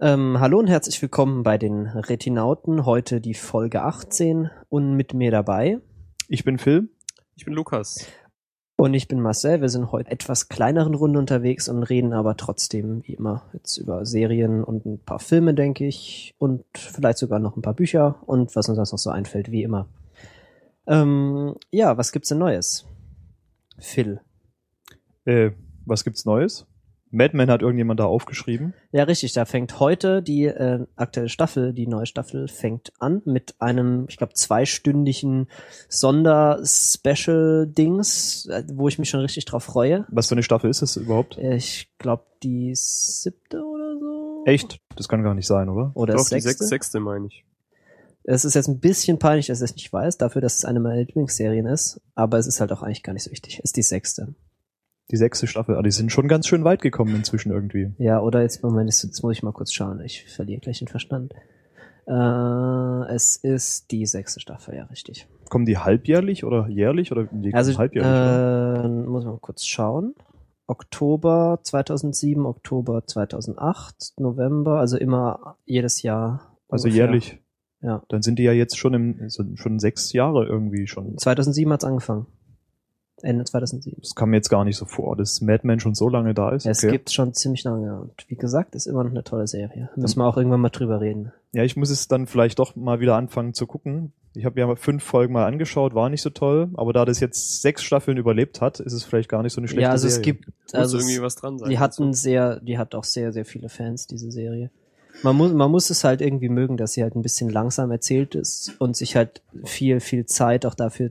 Ähm, hallo und herzlich willkommen bei den Retinauten. Heute die Folge 18 und mit mir dabei. Ich bin Phil. Ich bin Lukas. Und ich bin Marcel. Wir sind heute etwas kleineren Runde unterwegs und reden aber trotzdem wie immer jetzt über Serien und ein paar Filme, denke ich. Und vielleicht sogar noch ein paar Bücher und was uns sonst noch so einfällt, wie immer. Ähm, ja, was gibt's denn Neues? Phil. Äh, was gibt's Neues? Madman hat irgendjemand da aufgeschrieben. Ja, richtig. Da fängt heute die äh, aktuelle Staffel, die neue Staffel fängt an mit einem, ich glaube, zweistündigen Sonder-Special-Dings, äh, wo ich mich schon richtig drauf freue. Was für eine Staffel ist es überhaupt? Ich glaube, die siebte oder so. Echt? Das kann gar nicht sein, oder? Oder Doch, sechste? die sechste, sechste meine ich. Es ist jetzt ein bisschen peinlich, dass ich es nicht weiß, dafür, dass es eine meiner Lieblingsserien ist. Aber es ist halt auch eigentlich gar nicht so wichtig. Es ist die sechste. Die sechste Staffel. Ah, die sind schon ganz schön weit gekommen inzwischen irgendwie. Ja, oder jetzt, Moment, jetzt, muss ich mal kurz schauen. Ich verliere gleich den Verstand. Äh, es ist die sechste Staffel, ja, richtig. Kommen die halbjährlich oder jährlich oder die Also, halbjährlich? oder? äh, muss man mal kurz schauen. Oktober 2007, Oktober 2008, November, also immer jedes Jahr. Also ungefähr. jährlich. Ja. Dann sind die ja jetzt schon im schon sechs Jahre irgendwie schon. 2007 hat's angefangen. Ende 2007. Das kam mir jetzt gar nicht so vor, dass Madman schon so lange da ist. Es Okay. gibt schon ziemlich lange und wie gesagt, ist immer noch eine tolle Serie. Müssen wir auch irgendwann mal drüber reden. Ja, ich muss es dann vielleicht doch mal wieder anfangen zu gucken. Ich habe ja fünf Folgen mal angeschaut, war nicht so toll, aber da das jetzt sechs Staffeln überlebt hat, ist es vielleicht gar nicht so eine schlechte ja, also Serie. es gibt, Muss also irgendwie es, was dran sein. die hatten sehr, die hat auch sehr, sehr viele Fans, diese Serie. Man muss, man muss es halt irgendwie mögen, dass sie halt ein bisschen langsam erzählt ist und sich halt viel, viel Zeit auch dafür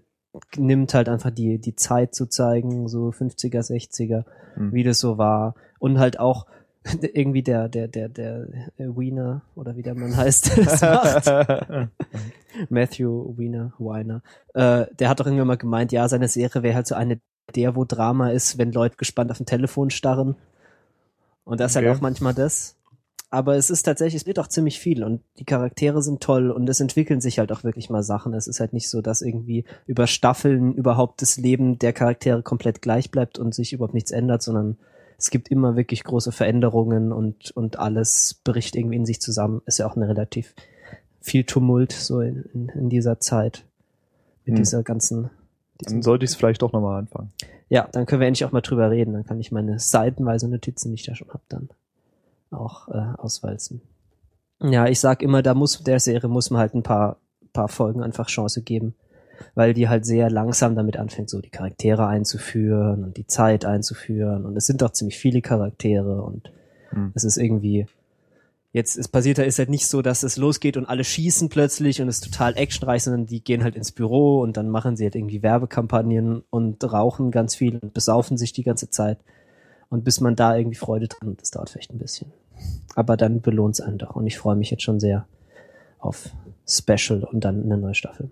nimmt, halt einfach die, die Zeit zu zeigen, so 50er, 60er, Hm. wie das so war. Und halt auch irgendwie der, der, der, der Wiener oder wie der Mann heißt, das macht. Matthew Wiener, Weiner, äh, der hat doch irgendwann mal gemeint, ja, seine Serie wäre halt so eine der, wo Drama ist, wenn Leute gespannt auf ein Telefon starren. Und das ist Okay. halt auch manchmal das. Aber es ist tatsächlich, es wird auch ziemlich viel und die Charaktere sind toll und es entwickeln sich halt auch wirklich mal Sachen. Es ist halt nicht so, dass irgendwie über Staffeln überhaupt das Leben der Charaktere komplett gleich bleibt und sich überhaupt nichts ändert, sondern es gibt immer wirklich große Veränderungen und, und alles bricht irgendwie in sich zusammen. Ist ja auch eine relativ viel Tumult so in, in, in dieser Zeit. Mit Hm. dieser ganzen. Dann sollte ich es vielleicht doch nochmal anfangen. Ja, dann können wir endlich auch mal drüber reden. Dann kann ich meine seitenweise Notizen, die ich da schon hab, dann auch äh, auswalzen. Ja, ich sag immer, da muss der Serie muss man halt ein paar paar Folgen einfach Chance geben, weil die halt sehr langsam damit anfängt, so die Charaktere einzuführen und die Zeit einzuführen und es sind doch ziemlich viele Charaktere und Hm. es ist irgendwie jetzt es passiert da ist halt nicht so, dass es losgeht und alle schießen plötzlich und es ist total actionreich, sondern die gehen halt ins Büro und dann machen sie halt irgendwie Werbekampagnen und rauchen ganz viel und besaufen sich die ganze Zeit. Und bis man da irgendwie Freude dran hat, das dauert vielleicht ein bisschen. Aber dann belohnt es einen doch und ich freue mich jetzt schon sehr auf Special und dann eine neue Staffel.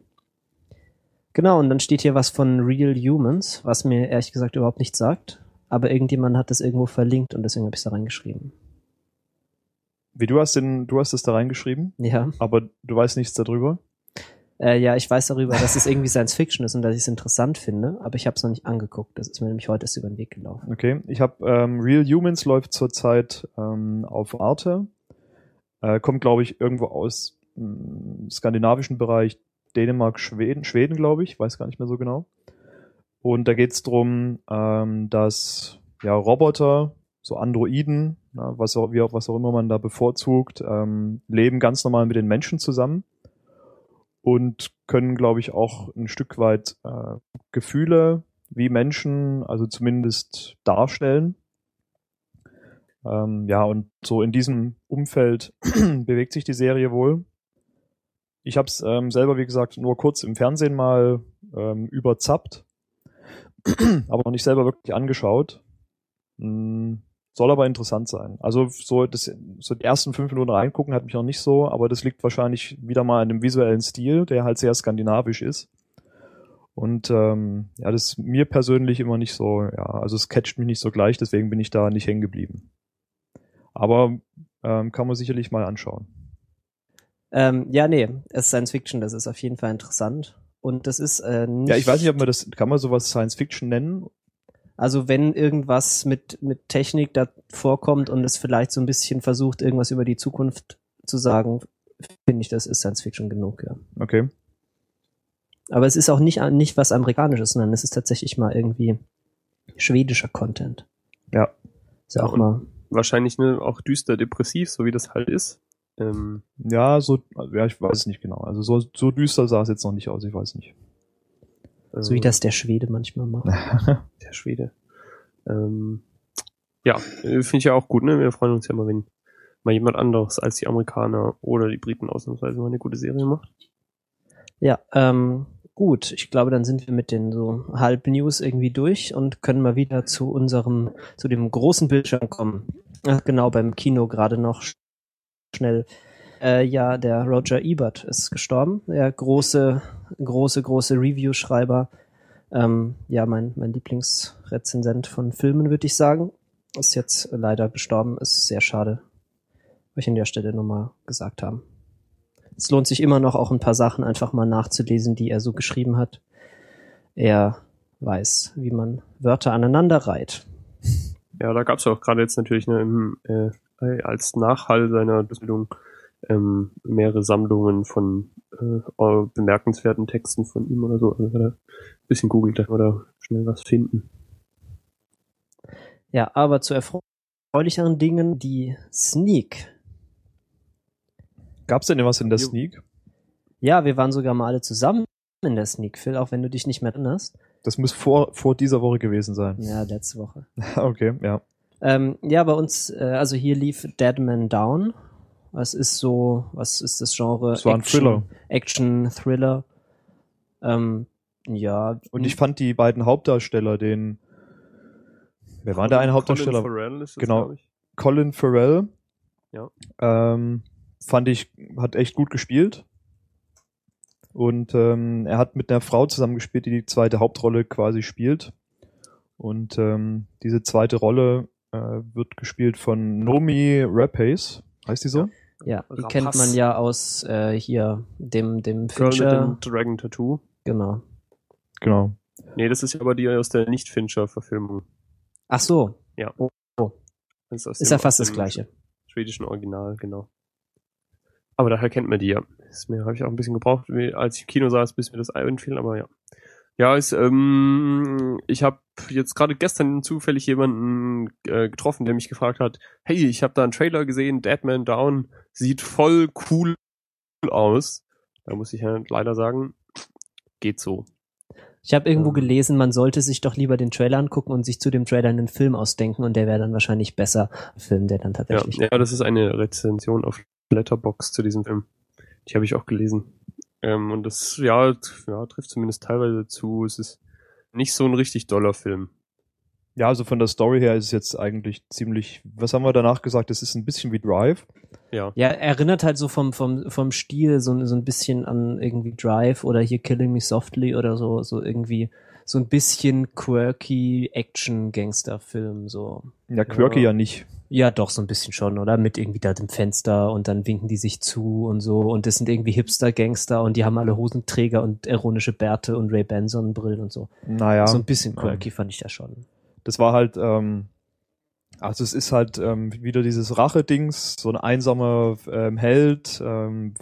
Genau, und dann steht hier was von Real Humans, was mir ehrlich gesagt überhaupt nichts sagt. Aber irgendjemand hat das irgendwo verlinkt und deswegen habe ich es da reingeschrieben. Wie du hast den, du hast es da reingeschrieben, Ja. aber du weißt nichts darüber. Äh, ja, ich weiß darüber, dass es irgendwie Science Fiction ist und dass ich es interessant finde, aber ich habe es noch nicht angeguckt. Das ist mir nämlich heute erst über den Weg gelaufen. Okay, ich habe ähm, Real Humans läuft zurzeit ähm, auf Arte. Äh, kommt, glaube ich, irgendwo aus mh, skandinavischen Bereich, Dänemark, Schweden, Schweden, glaube ich, weiß gar nicht mehr so genau. Und da geht's drum, ähm, dass ja Roboter, so Androiden, na, was auch, wie auch, was auch immer man da bevorzugt, ähm, leben ganz normal mit den Menschen zusammen und können, glaube ich, auch ein Stück weit äh, Gefühle wie Menschen, also zumindest darstellen. Ähm, ja, und so in diesem Umfeld bewegt sich die Serie wohl. Ich habe es ähm, selber, wie gesagt, nur kurz im Fernsehen mal ähm, überzappt, aber noch nicht selber wirklich angeschaut. Mm, soll aber interessant sein. Also so, das, so die ersten fünf Minuten reingucken hat mich noch nicht so, aber das liegt wahrscheinlich wieder mal an dem visuellen Stil, der halt sehr skandinavisch ist. Und ähm, ja, das ist mir persönlich immer nicht so, ja, also es catcht mich nicht so gleich, deswegen bin ich da nicht hängen geblieben. Aber ähm, kann man sicherlich mal anschauen. Ähm, ja, nee, es ist Science Fiction, das ist auf jeden Fall interessant. Und das ist äh, nicht. Ja, ich weiß nicht, ob man das, kann man sowas Science Fiction nennen? Also wenn irgendwas mit, mit Technik da vorkommt und es vielleicht so ein bisschen versucht, irgendwas über die Zukunft zu sagen, finde ich, das ist Science Fiction genug, ja. Okay. Aber es ist auch nicht, nicht was Amerikanisches, sondern es ist tatsächlich mal irgendwie schwedischer Content. Ja. Ist ja auch und- mal. Wahrscheinlich ne, auch düster depressiv, so wie das halt ist. Ähm, Ja, so, ja, ich weiß es nicht genau. Also so, so düster sah es jetzt noch nicht aus, ich weiß nicht. So wie das der Schwede manchmal macht. Der Schwede. Ähm, ja, äh, finde ich ja auch gut, ne? Wir freuen uns ja immer, wenn mal jemand anderes als die Amerikaner oder die Briten ausnahmsweise mal eine gute Serie macht. Ja, ähm, gut. Ich glaube, dann sind wir mit den so halb News irgendwie durch und können mal wieder zu unserem, zu dem großen Bildschirm kommen. Ach, genau, beim Kino gerade noch sch- schnell. Äh, ja, der Roger Ebert ist gestorben. Der große, große, große Review-Schreiber. Ähm, ja, mein, mein Lieblingsrezensent von Filmen, würde ich sagen. Ist jetzt leider gestorben. Ist sehr schade. Wollte ich an der Stelle nochmal gesagt haben. Es lohnt sich immer noch auch ein paar Sachen einfach mal nachzulesen, die er so geschrieben hat. Er weiß, wie man Wörter aneinander reiht. Ja, da gab's ja auch gerade jetzt natürlich ne, im, äh, als Nachhall seiner Bildung ähm, mehrere Sammlungen von äh, bemerkenswerten Texten von ihm oder so. Also wenn er ein bisschen googelt, dann oder schnell was finden. Ja, aber zu erfreulicheren Dingen, die Sneak. Gab's denn was in der Jo. Sneak? Ja, wir waren sogar mal alle zusammen in der Sneak, Phil, auch wenn du dich nicht mehr erinnerst. Das muss vor, vor dieser Woche gewesen sein. Ja, letzte Woche. Okay, ja. Ähm, ja, bei uns, äh, also hier lief Dead Man Down. Was ist so, was ist das Genre? Das war ein Thriller. Action, Thriller. Ähm, ja. Und ich fand die beiden Hauptdarsteller, den, wer war der eine Hauptdarsteller? Colin Farrell ist es, Genau. ich. Colin Farrell. Ja. Ähm, fand ich, hat echt gut gespielt. Und ähm, er hat mit einer Frau zusammengespielt, die die zweite Hauptrolle quasi spielt. Und ähm, diese zweite Rolle äh, wird gespielt von Nomi Rapace. Heißt die so? Ja, die Rapace. kennt man ja aus äh, hier dem dem Girl mit Fincher. dem Dragon Tattoo. Genau. Genau. Nee, das ist ja aber die aus der Nicht-Fincher-Verfilmung. Ach so, Das Ist, aus ist dem- ja fast aus das Gleiche. Schwedischen Original, genau. Aber daher kennt man die ja. Das mir habe ich auch ein bisschen gebraucht, als ich im Kino saß, bis mir das einfiel, aber ja. Ja, ist, ähm, ich habe jetzt gerade gestern zufällig jemanden äh, getroffen, der mich gefragt hat, hey, ich habe da einen Trailer gesehen, Dead Man Down, sieht voll cool aus. Da muss ich ja leider sagen, geht so. Ich habe irgendwo Ähm. gelesen, man sollte sich doch lieber den Trailer angucken und sich zu dem Trailer einen Film ausdenken und der wäre dann wahrscheinlich besser. Ein Film, der dann Ja, tatsächlich. ja, das ist eine Rezension auf Letterbox zu diesem Film. Die habe ich auch gelesen. Ähm, und das, ja, ja, trifft zumindest teilweise zu. Es ist nicht so ein richtig doller Film. Ja, also von der Story her ist es jetzt eigentlich ziemlich, was haben wir danach gesagt? Es ist ein bisschen wie Drive. Ja. Ja, erinnert halt so vom, vom, vom Stil so, so ein bisschen an irgendwie Drive oder hier Killing Me Softly oder so, so irgendwie so ein bisschen quirky Action-Gangster-Film, so. Ja, quirky Ja. ja nicht. Ja, doch, so ein bisschen schon, oder? Mit irgendwie da dem Fenster und dann winken die sich zu und so und das sind irgendwie Hipster-Gangster und die haben alle Hosenträger und ironische Bärte und Ray-Ban-Sonnenbrillen und so. Naja. So ein bisschen quirky fand ich das schon. das war halt, ähm, also es ist halt ähm, wieder dieses Rache-Dings, so ein einsamer ähm, Held, ähm,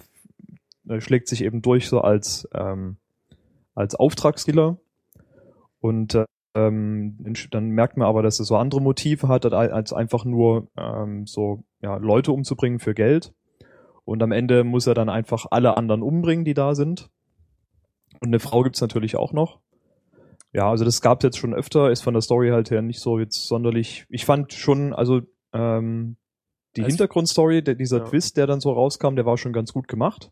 er schlägt sich eben durch so als, ähm, als Auftragskiller und äh, ähm, dann merkt man aber, dass er so andere Motive hat, als einfach nur ähm, so ja, Leute umzubringen für Geld. Und am Ende muss er dann einfach alle anderen umbringen, die da sind. Und eine Frau gibt's natürlich auch noch. Ja, also das gab's jetzt schon öfter, ist von der Story halt her nicht so jetzt sonderlich. Ich fand schon, also ähm, die Also- Hintergrundstory, der, dieser Ja. Twist, der dann so rauskam, der war schon ganz gut gemacht.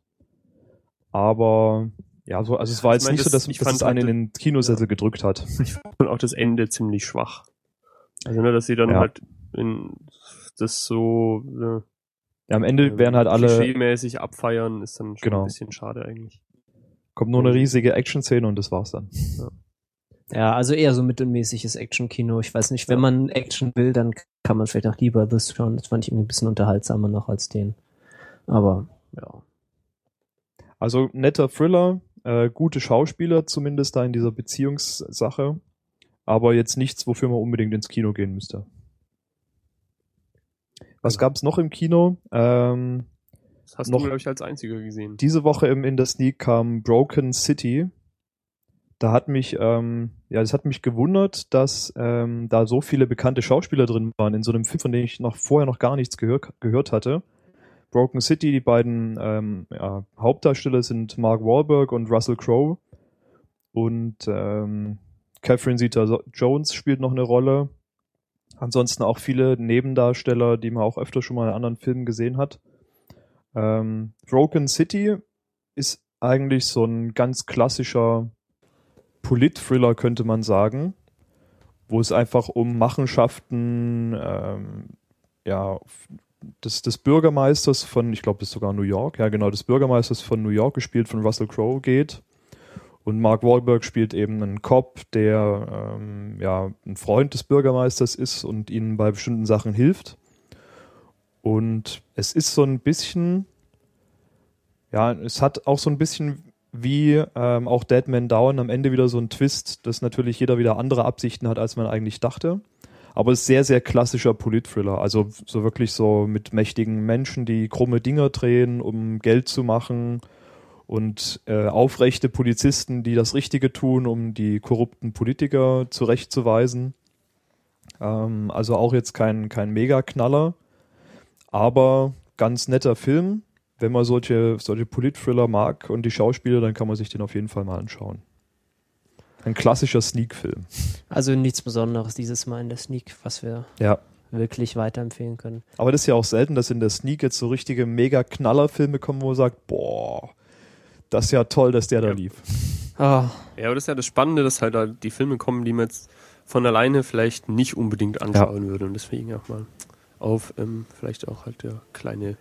Aber ja, so, also es war Ich jetzt mein, nicht das- so, dass, ich dass fand es einen halt- in den Kinosessel gedrückt hat. Und auch das Ende ziemlich schwach. Also, ne, dass sie dann Ja. halt in das so ne, Ja, am Ende ähm, werden halt alle, klischeemäßig abfeiern, ist dann schon Genau. ein bisschen schade eigentlich. kommt nur eine riesige Action-Szene und das war's dann. Ja, also eher so mittelmäßiges Action-Kino. Ich weiß nicht, wenn man Action will, dann kann man vielleicht auch lieber das schauen. Das fand ich irgendwie ein bisschen unterhaltsamer noch als den. Aber, ja. Also netter Thriller, äh, gute Schauspieler zumindest da in dieser Beziehungssache. aber jetzt nichts, wofür man unbedingt ins Kino gehen müsste. Was gab's noch im Kino? Ähm, Das hast Noch- du, glaube ich, als einziger gesehen. diese Woche im in der Sneak kam Broken City. Da hat mich, ähm, ja, das hat mich gewundert, dass ähm, da so viele bekannte Schauspieler drin waren in so einem Film, von dem ich noch vorher noch gar nichts gehör, gehört hatte. Broken City, die beiden ähm, ja, Hauptdarsteller sind Mark Wahlberg und Russell Crowe. Und ähm, Catherine Zeta-Jones spielt noch eine Rolle. Ansonsten auch viele Nebendarsteller, die man auch öfter schon mal in anderen Filmen gesehen hat. Ähm, Broken City ist eigentlich so ein ganz klassischer Polit-Thriller, könnte man sagen, wo es einfach um Machenschaften ähm, ja, des, des Bürgermeisters von, ich glaube, das ist sogar New York, ja genau, des Bürgermeisters von New York, gespielt von Russell Crowe, geht. Und Mark Wahlberg spielt eben einen Cop, der ähm, ja ein Freund des Bürgermeisters ist und ihnen bei bestimmten Sachen hilft. Und es ist so ein bisschen, ja, es hat auch so ein bisschen wie ähm, auch Dead Man Down am Ende wieder so ein Twist, dass natürlich jeder wieder andere Absichten hat, als man eigentlich dachte. Aber sehr, sehr klassischer Polit-Thriller. Also so wirklich so mit mächtigen Menschen, die krumme Dinger drehen, um Geld zu machen und äh, aufrechte Polizisten, die das Richtige tun, um die korrupten Politiker zurechtzuweisen. Ähm, also auch jetzt kein, kein Mega-Knaller, aber ganz netter Film. Wenn man solche, solche Polit-Thriller mag und die Schauspieler, dann kann man sich den auf jeden Fall mal anschauen. Ein klassischer Sneak-Film. Also nichts Besonderes dieses Mal in der Sneak, was wir Ja. wirklich weiterempfehlen können. Aber das ist ja auch selten, dass in der Sneak jetzt so richtige Mega-Knaller-Filme kommen, wo man sagt, boah, das ist ja toll, dass der da Ja. lief. Ah, Ja, aber das ist ja das Spannende, dass halt da die Filme kommen, die man jetzt von alleine vielleicht nicht unbedingt anschauen würde. Und deswegen auch mal auf ähm, vielleicht auch halt der kleine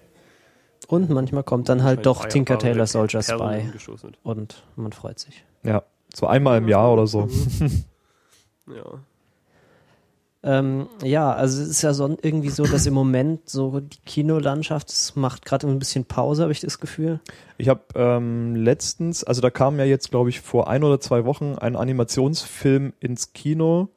und manchmal kommt dann halt doch Tinker Tailor mit Soldier Spy und man freut sich. Ja, so einmal im Jahr oder so. Ja. Ähm, ja, also es ist ja so, irgendwie so, dass im Moment so die Kinolandschaft, es macht gerade ein bisschen Pause, habe ich das Gefühl. Ich habe ähm, letztens, also da kam ja jetzt, glaube ich, vor ein oder zwei Wochen ein Animationsfilm ins Kino.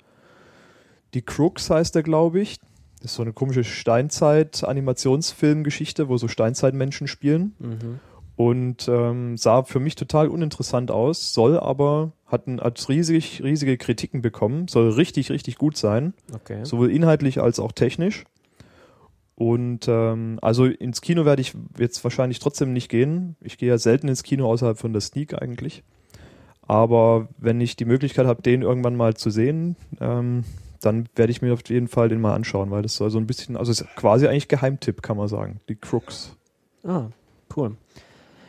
Die Crooks heißt der, glaube ich. Das ist so eine komische Steinzeit-Animationsfilmgeschichte, wo so Steinzeitmenschen spielen. Mhm. Und ähm, sah für mich total uninteressant aus, soll aber, hat, ein, hat riesig, riesige Kritiken bekommen, soll richtig, richtig gut sein. Okay. sowohl inhaltlich als auch technisch. Und ähm, also ins Kino werde ich jetzt wahrscheinlich trotzdem nicht gehen. Ich gehe ja selten ins Kino außerhalb von der Sneak eigentlich. Aber wenn ich die Möglichkeit habe, den irgendwann mal zu sehen, ähm, dann werde ich mir auf jeden Fall den mal anschauen, weil das soll so ein bisschen, also ist quasi eigentlich Geheimtipp, kann man sagen. Die Crooks. Ah, cool.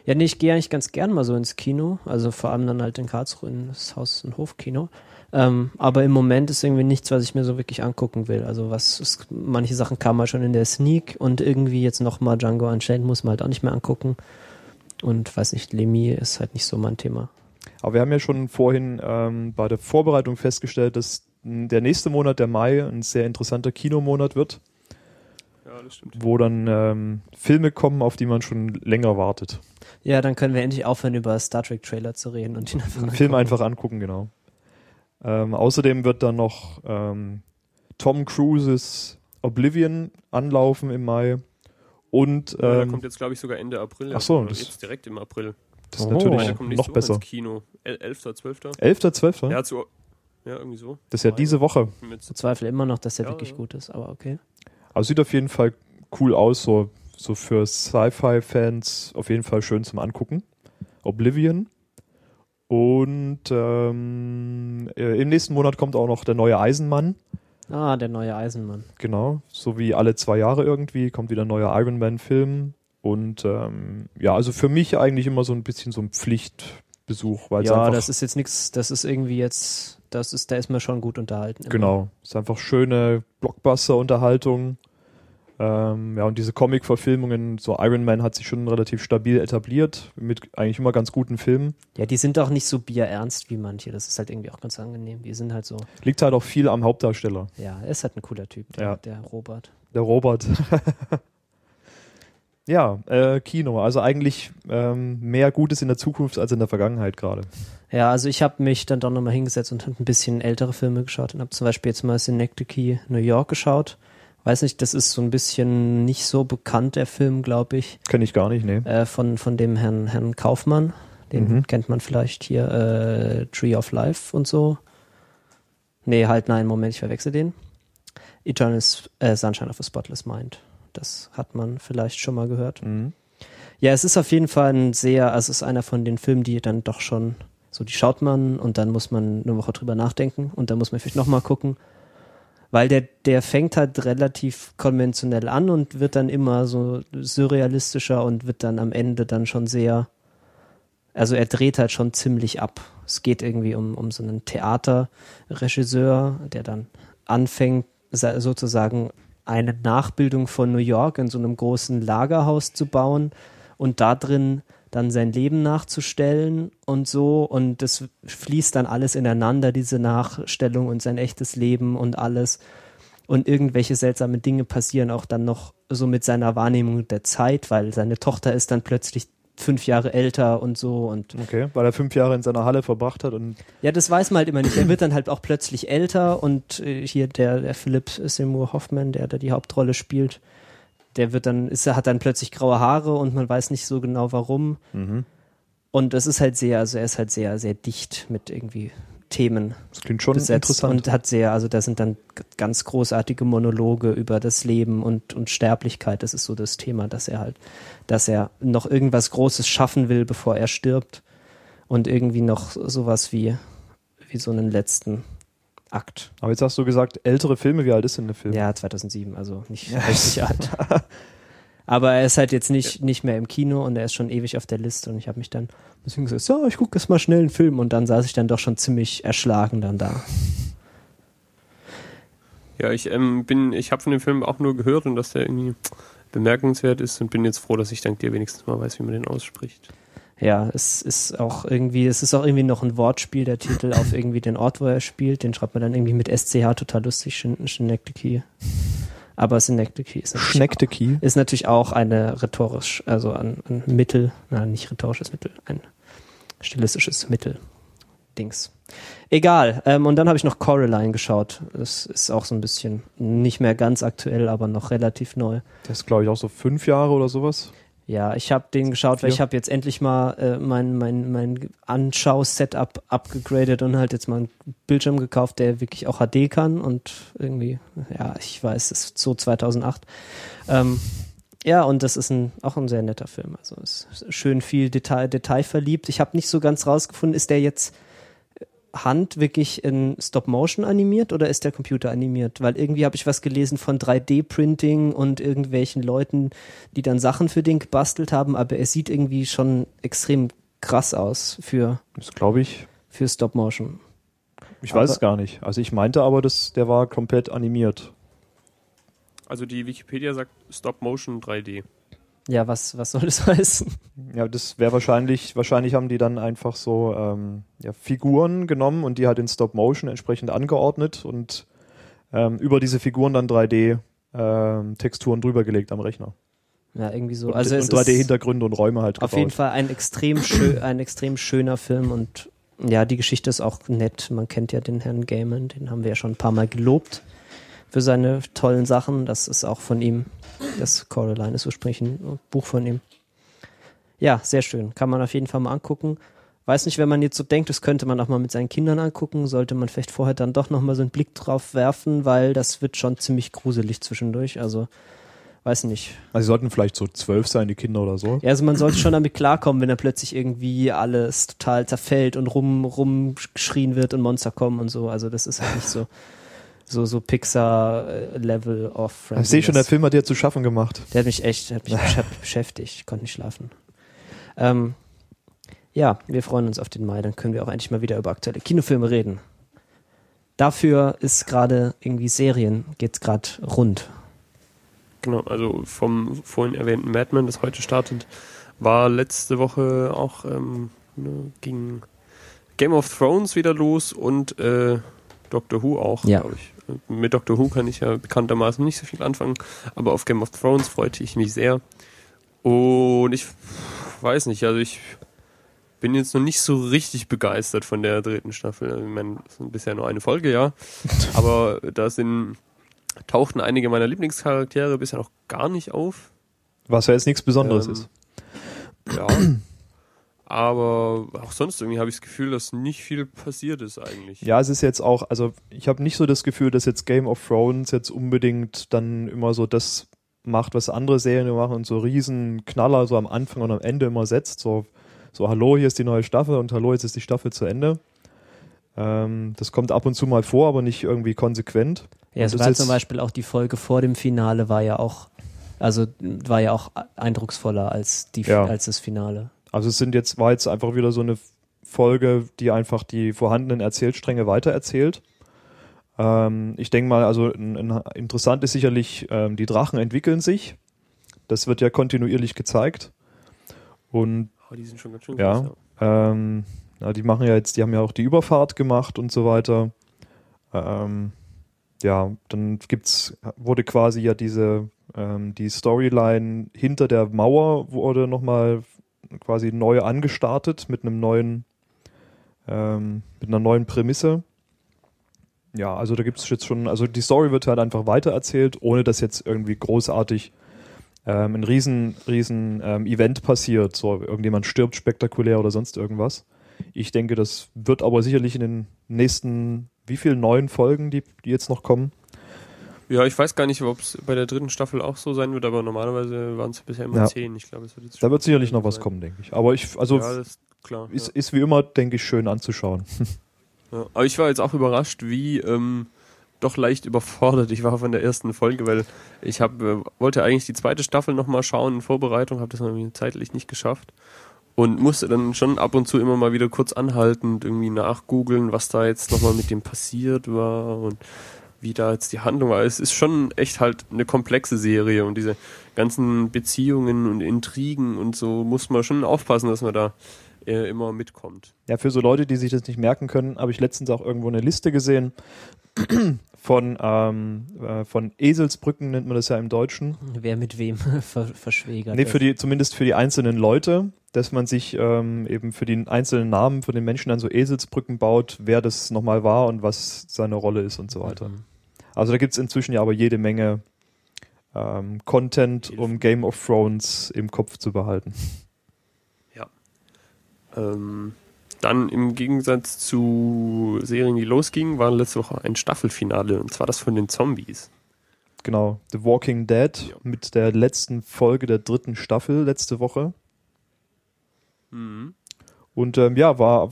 Ja, nee, ich gehe eigentlich ganz gern mal so ins Kino, also vor allem dann halt in Karlsruhe in das Haus- und Hofkino. Ähm, aber im Moment ist irgendwie nichts, was ich mir so wirklich angucken will. Also was ist, manche Sachen kamen mal schon in der Sneak und irgendwie jetzt nochmal Django Unchained muss man halt auch nicht mehr angucken. Und weiß nicht, Lemmy ist halt nicht so mein Thema. Aber wir haben ja schon vorhin ähm, bei der Vorbereitung festgestellt, dass der nächste Monat, der Mai, ein sehr interessanter Kinomonat wird, ja, das stimmt. wo dann ähm, Filme kommen, auf die man schon länger wartet. Ja, dann können wir endlich aufhören, über Star Trek Trailer zu reden und ihn einfach Den Film angucken. einfach angucken, genau. Ähm, außerdem wird dann noch ähm, Tom Cruises Oblivion anlaufen im Mai. Und Ja, der ähm, kommt jetzt, glaube ich, sogar Ende April. ach so, das- jetzt direkt im April. das ist Oh. natürlich nächste noch Woche besser. ins Kino. El 11. 12. 11. 12. Ja, zu, ja, irgendwie so. Das ist ja diese Woche. Ich bezweifle immer noch, dass der Ja, wirklich ja. gut ist, aber okay. Also sieht auf jeden Fall cool aus, so, so für Sci-Fi-Fans auf jeden Fall schön zum Angucken. Oblivion. Und ähm, äh, im nächsten Monat kommt auch noch der neue Eisenmann. Ah, der neue Eisenmann. Genau, so wie alle zwei Jahre irgendwie kommt wieder ein neuer Iron Man-Film. Und ähm, ja, also für mich eigentlich immer so ein bisschen so ein Pflichtbesuch, weil Ja, das ist jetzt nichts, das ist irgendwie jetzt, das ist, da ist man schon gut unterhalten. immer. genau, es ist einfach schöne Blockbuster-Unterhaltung. Ähm, ja, und diese Comic-Verfilmungen, so Iron Man hat sich schon relativ stabil etabliert, mit eigentlich immer ganz guten Filmen. Ja, die sind auch nicht so bierernst wie manche. Das ist halt irgendwie auch ganz angenehm. Die sind halt so, Liegt halt auch viel am Hauptdarsteller, ja, er ist halt ein cooler Typ, der, Ja. der Robert. der Robert. Ja, äh, Kino. Also eigentlich ähm, mehr Gutes in der Zukunft als in der Vergangenheit gerade. Ja, also ich habe mich dann doch nochmal hingesetzt und habe ein bisschen ältere Filme geschaut und habe zum Beispiel jetzt mal Synecdoche New York geschaut. Weiß nicht, das ist so ein bisschen nicht so bekannt, der Film, glaube ich. Kenne ich gar nicht, nee. Äh, von, von dem Herrn, Herrn Kaufmann. Den Mhm. kennt man vielleicht hier, äh, Tree of Life und so. Nee, halt, nein, Moment, ich verwechsel den. Eternal äh, Sunshine of a Spotless Mind. Das hat man vielleicht schon mal gehört. Mhm. Ja, es ist auf jeden Fall ein sehr, also es ist einer von den Filmen, die dann doch schon, so die schaut man und dann muss man eine Woche drüber nachdenken und dann muss man vielleicht nochmal gucken. Weil der, der fängt halt relativ konventionell an und wird dann immer so surrealistischer und wird dann am Ende dann schon sehr, also er dreht halt schon ziemlich ab. Es geht irgendwie um, um so einen Theaterregisseur, der dann anfängt, sa- sozusagen eine Nachbildung von New York in so einem großen Lagerhaus zu bauen und da drin dann sein Leben nachzustellen und so. Und das fließt dann alles ineinander, diese Nachstellung und sein echtes Leben und alles. Und irgendwelche seltsame Dinge passieren auch dann noch so mit seiner Wahrnehmung der Zeit, weil seine Tochter ist dann plötzlich fünf Jahre älter und so und Okay, weil er fünf Jahre in seiner Halle verbracht hat und ja, das weiß man halt immer nicht. Er wird dann halt auch plötzlich älter und äh, hier der, der Philipp Seymour Hoffman, der da die Hauptrolle spielt, der wird dann, ist, er hat dann plötzlich graue Haare und man weiß nicht so genau warum. mhm. Und das ist halt sehr, also er ist halt sehr, sehr dicht mit irgendwie Themen das klingt schon besetzt interessant. und hat sehr, also da sind dann ganz großartige Monologe über das Leben und, und Sterblichkeit. Das ist so das Thema, dass er halt, dass er noch irgendwas Großes schaffen will, bevor er stirbt und irgendwie noch sowas wie, wie so einen letzten Akt. Aber jetzt hast du gesagt, ältere Filme, wie alt ist denn der Film? Ja, 2007, also nicht richtig alt. Aber er ist halt jetzt nicht, nicht mehr im Kino und er ist schon ewig auf der Liste und ich habe mich dann ein bisschen gesagt, so, ich gucke jetzt mal schnell einen Film und dann saß ich dann doch schon ziemlich erschlagen dann da. Ja, ich ähm, bin, ich habe von dem Film auch nur gehört und dass der irgendwie bemerkenswert ist und bin jetzt froh, dass ich dank dir wenigstens mal weiß, wie man den ausspricht. Ja, es ist auch irgendwie, es ist auch irgendwie noch ein Wortspiel, der Titel auf irgendwie den Ort, wo er spielt. Den schreibt man dann irgendwie mit SCH total lustig, Schenectady. Aber Synecdoche ist natürlich, Key. ist natürlich auch eine rhetorisch, also ein, ein Mittel, na, nicht rhetorisches Mittel, ein stilistisches Mittel. Dings. Egal. Ähm, und dann habe ich noch Coraline geschaut. Das ist auch so ein bisschen nicht mehr ganz aktuell, aber noch relativ neu. Das ist, glaube ich, auch so fünf Jahre oder sowas. Ja, ich habe den geschaut, weil ich habe jetzt endlich mal äh, mein, mein, mein Anschau-Setup abgegradet und halt jetzt mal einen Bildschirm gekauft, der wirklich auch HD kann und irgendwie, ja, ich weiß, es ist so 2008. Ähm, ja, und das ist ein, auch ein sehr netter Film. Also es ist schön viel Detail, detailverliebt. Ich habe nicht so ganz rausgefunden, ist der jetzt Hand wirklich in Stop-Motion animiert oder ist der Computer animiert? Weil irgendwie habe ich was gelesen von 3D-Printing und irgendwelchen Leuten, die dann Sachen für den gebastelt haben, aber er sieht irgendwie schon extrem krass aus für, Das glaube ich. für Stop-Motion. Ich Aber- weiß es gar nicht. Also ich meinte aber, dass der war komplett animiert. Also die Wikipedia sagt Stop Motion 3D. Ja, was, was soll das heißen? Ja, das wäre wahrscheinlich, wahrscheinlich haben die dann einfach so ähm, ja, Figuren genommen und die halt in Stop Motion entsprechend angeordnet und ähm, über diese Figuren dann 3D ähm, Texturen drüber gelegt am Rechner. Ja, irgendwie so. Und, Also und 3D ist Hintergründe und Räume halt auf gebaut. jeden Fall ein extrem, schön, ein extrem schöner Film und ja, die Geschichte ist auch nett. Man kennt ja den Herrn Gaiman, den haben wir ja schon ein paar Mal gelobt für seine tollen Sachen. Das ist auch von ihm. Das Coraline ist ursprünglich ein Buch von ihm. Ja, sehr schön. Kann man auf jeden Fall mal angucken. Weiß nicht, wenn man jetzt so denkt, das könnte man auch mal mit seinen Kindern angucken, sollte man vielleicht vorher dann doch nochmal so einen Blick drauf werfen, weil das wird schon ziemlich gruselig zwischendurch. Also, weiß nicht. Also sie sollten vielleicht so zwölf sein, die Kinder oder so. Ja, also man sollte schon damit klarkommen, wenn da plötzlich irgendwie alles total zerfällt und rum, rumgeschrien wird und Monster kommen und so. Also das ist halt nicht so, so, so Pixar-Level of Ich sehe schon, der Film hat dir zu schaffen gemacht. Der hat mich echt, der hat mich besch- beschäftigt. Ich konnte nicht schlafen. Ähm, ja, wir freuen uns auf den Mai. Dann können wir auch endlich mal wieder über aktuelle Kinofilme reden. Dafür ist gerade irgendwie Serien, geht's gerade rund. Genau, also vom vorhin erwähnten Madman, das heute startet, war letzte Woche auch ähm, ne, ging Game of Thrones wieder los und äh, Doctor Who auch, Ja. glaube ich. Mit Doctor Who kann ich ja bekanntermaßen nicht so viel anfangen, aber auf Game of Thrones freute ich mich sehr. Und ich weiß nicht, also ich bin jetzt noch nicht so richtig begeistert von der dritten Staffel. Also ich meine, es ist bisher nur eine Folge, ja. Aber da sind, tauchten einige meiner Lieblingscharaktere bisher noch gar nicht auf. Was ja jetzt nichts Besonderes Ähm, ist. Ja. Aber auch sonst irgendwie habe ich das Gefühl, dass nicht viel passiert ist eigentlich. Ja, es ist jetzt auch, also ich habe nicht so das Gefühl, dass jetzt Game of Thrones jetzt unbedingt dann immer so das macht, was andere Serien machen und so riesen Knaller so am Anfang und am Ende immer setzt. So, so hallo, hier ist die neue Staffel und hallo, jetzt ist die Staffel zu Ende. Ähm, das kommt ab und zu mal vor, aber nicht irgendwie konsequent. Ja, es war zum Beispiel auch die Folge vor dem Finale war ja auch, also war ja auch eindrucksvoller als die Ja. als das Finale. Also es sind jetzt, war jetzt einfach wieder so eine Folge, die einfach die vorhandenen Erzählstränge weitererzählt. Ähm, ich denke mal, also ein, ein, interessant ist sicherlich, ähm, die Drachen entwickeln sich. Das wird ja kontinuierlich gezeigt. Und Oh, die sind schon ganz schön Ja. groß, ähm, ja, die machen ja jetzt, die haben ja auch die Überfahrt gemacht und so weiter. Ähm, ja, dann gibt's, wurde quasi ja diese, ähm, die Storyline hinter der Mauer wurde nochmal quasi neu angestartet mit einem neuen, ähm, mit einer neuen Prämisse. Ja, also da gibt's jetzt schon, also die Story wird halt einfach weitererzählt, ohne dass jetzt irgendwie großartig ähm, ein riesen, riesen ähm, Event passiert, so irgendjemand stirbt spektakulär oder sonst irgendwas. Ich denke, das wird aber sicherlich in den nächsten, wie viel neuen Folgen, die, die jetzt noch kommen. Ja, ich weiß gar nicht, ob es bei der dritten Staffel auch so sein wird, aber normalerweise waren es bisher immer Ja. zehn. Ich glaube, es wird jetzt Da wird sicherlich noch was sein. kommen, denke ich. Aber ich, also ja, ist klar. ist, ja. ist wie immer, denke ich, schön anzuschauen. Ja. Aber ich war jetzt auch überrascht, wie ähm, doch leicht überfordert ich war von der ersten Folge, weil ich hab, äh, wollte eigentlich die zweite Staffel nochmal schauen in Vorbereitung, habe das irgendwie zeitlich nicht geschafft und musste dann schon ab und zu immer mal wieder kurz anhalten und irgendwie nachgoogeln, was da jetzt nochmal mit dem passiert war und wie da jetzt die Handlung war. Es ist schon echt halt eine komplexe Serie und diese ganzen Beziehungen und Intrigen und so muss man schon aufpassen, dass man da äh, immer mitkommt. Ja, für so Leute, die sich das nicht merken können, habe ich letztens auch irgendwo eine Liste gesehen von, ähm, äh, von Eselsbrücken, nennt man das ja im Deutschen. Wer mit wem ver verschwägert. Nee, für die, zumindest für die einzelnen Leute, dass man sich ähm, eben für die einzelnen Namen von den Menschen dann so Eselsbrücken baut, wer das nochmal war und was seine Rolle ist und so weiter. Mhm. Also da gibt's inzwischen ja aber jede Menge ähm, Content, um Game of Thrones im Kopf zu behalten. Ähm, dann im Gegensatz zu Serien, die losgingen, war letzte Woche ein Staffelfinale und zwar das von den Zombies. Genau, The Walking Dead Ja. mit der letzten Folge der dritten Staffel letzte Woche. Mhm. Und ähm, ja, war,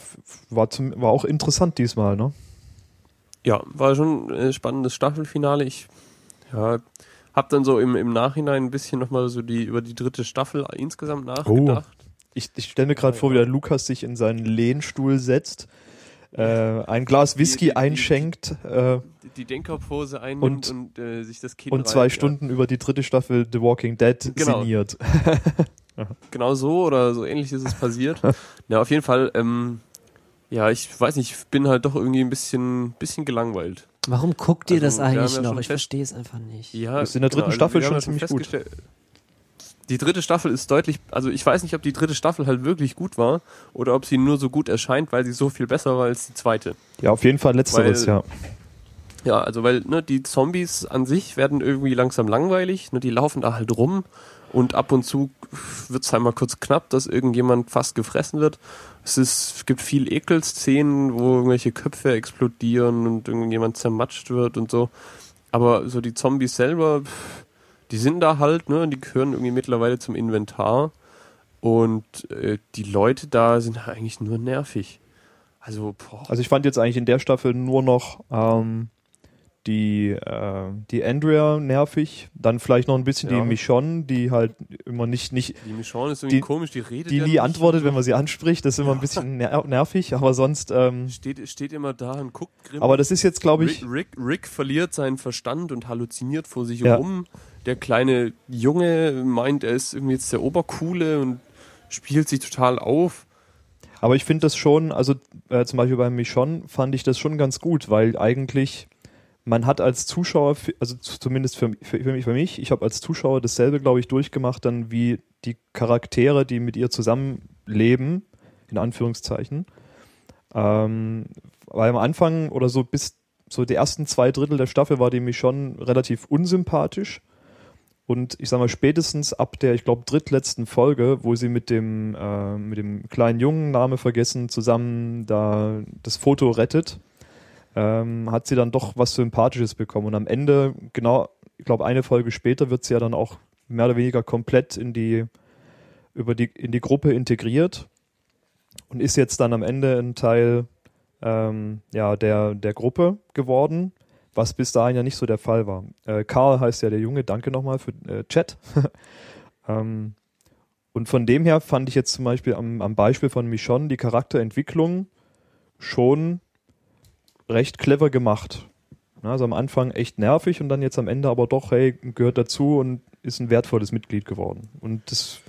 war, zum, war auch interessant diesmal, ne? Ja, war schon ein spannendes Staffelfinale. Ich ja, hab dann so im, im Nachhinein ein bisschen nochmal so die über die dritte Staffel insgesamt nachgedacht. Ich, ich stelle mir gerade Ja, vor, wie ja. der Lukas sich in seinen Lehnstuhl setzt, äh, ein Glas Whisky Die- die- einschenkt äh, Die, Denkerpose einnimmt Und- und, äh, sich das Kinn und zwei ja. Stunden über die dritte Staffel The Walking Dead Genau. sinniert. Genau so oder so ähnlich ist es passiert. ja, auf jeden Fall, ähm, ja, ich weiß nicht, ich bin halt doch irgendwie ein bisschen, bisschen gelangweilt. Warum guckt ihr Also, das eigentlich ja noch? Ich verstehe es einfach nicht. Ja, Das ist in der dritten also Staffel schon ziemlich gut. Die dritte Staffel ist deutlich, also ich weiß nicht, ob die dritte Staffel halt wirklich gut war oder ob sie nur so gut erscheint, weil sie so viel besser war als die zweite. Ja, auf jeden Fall letzteres, Weil- ja. Ja, also weil ne, die Zombies an sich werden irgendwie langsam langweilig, ne, die laufen da halt rum und ab und zu wird's halt mal kurz knapp, dass irgendjemand fast gefressen wird. Es, ist, es gibt viel Ekelszenen, wo irgendwelche Köpfe explodieren und irgendjemand zermatscht wird und so. Aber so die Zombies selber, die sind da halt, ne, die gehören irgendwie mittlerweile zum Inventar. Und äh, die Leute da sind eigentlich nur nervig. Also, boah. Also ich fand jetzt eigentlich in der Staffel nur noch ähm, die, äh, die Andrea nervig, dann vielleicht noch ein bisschen Ja. die Michonne, die halt immer nicht, nicht Die Michonne ist irgendwie Die- komisch, die redet die ja nie antwortet, wenn man sie anspricht, das ist immer ein bisschen ner nervig, aber sonst, ähm, steht, steht immer da und guckt grimmig. aber das ist jetzt, glaube ich, Rick, Rick, Rick verliert seinen Verstand und halluziniert vor sich Ja. rum. Der kleine Junge meint, er ist irgendwie jetzt der Obercoole und spielt sich total auf. Aber ich finde das schon, also äh, zum Beispiel bei Michonne fand ich das schon ganz gut, weil eigentlich man hat als Zuschauer, also zumindest für, für, für mich, für mich, ich habe als Zuschauer dasselbe, glaube ich, durchgemacht, dann wie die Charaktere, die mit ihr zusammenleben, in Anführungszeichen. Ähm, weil am Anfang oder so bis so die ersten zwei Drittel der Staffel war die mich schon relativ unsympathisch. Und ich sag mal, spätestens ab der, ich glaube, drittletzten Folge, wo sie mit dem, äh, mit dem kleinen Jungen, Name vergessen, zusammen da das Foto rettet, ähm, hat sie dann doch was Sympathisches bekommen. Und am Ende, genau, ich glaube, eine Folge später wird sie ja dann auch mehr oder weniger komplett in die, über die, in die Gruppe integriert und ist jetzt dann am Ende ein Teil ähm, ja, der, der Gruppe geworden, was bis dahin ja nicht so der Fall war. Äh, Karl heißt ja der Junge, danke nochmal für äh, Chat. ähm, und von dem her fand ich jetzt zum Beispiel am, am Beispiel von Michonne die Charakterentwicklung schon recht clever gemacht. Also am Anfang echt nervig und dann jetzt am Ende aber doch, hey, gehört dazu und ist ein wertvolles Mitglied geworden. Und das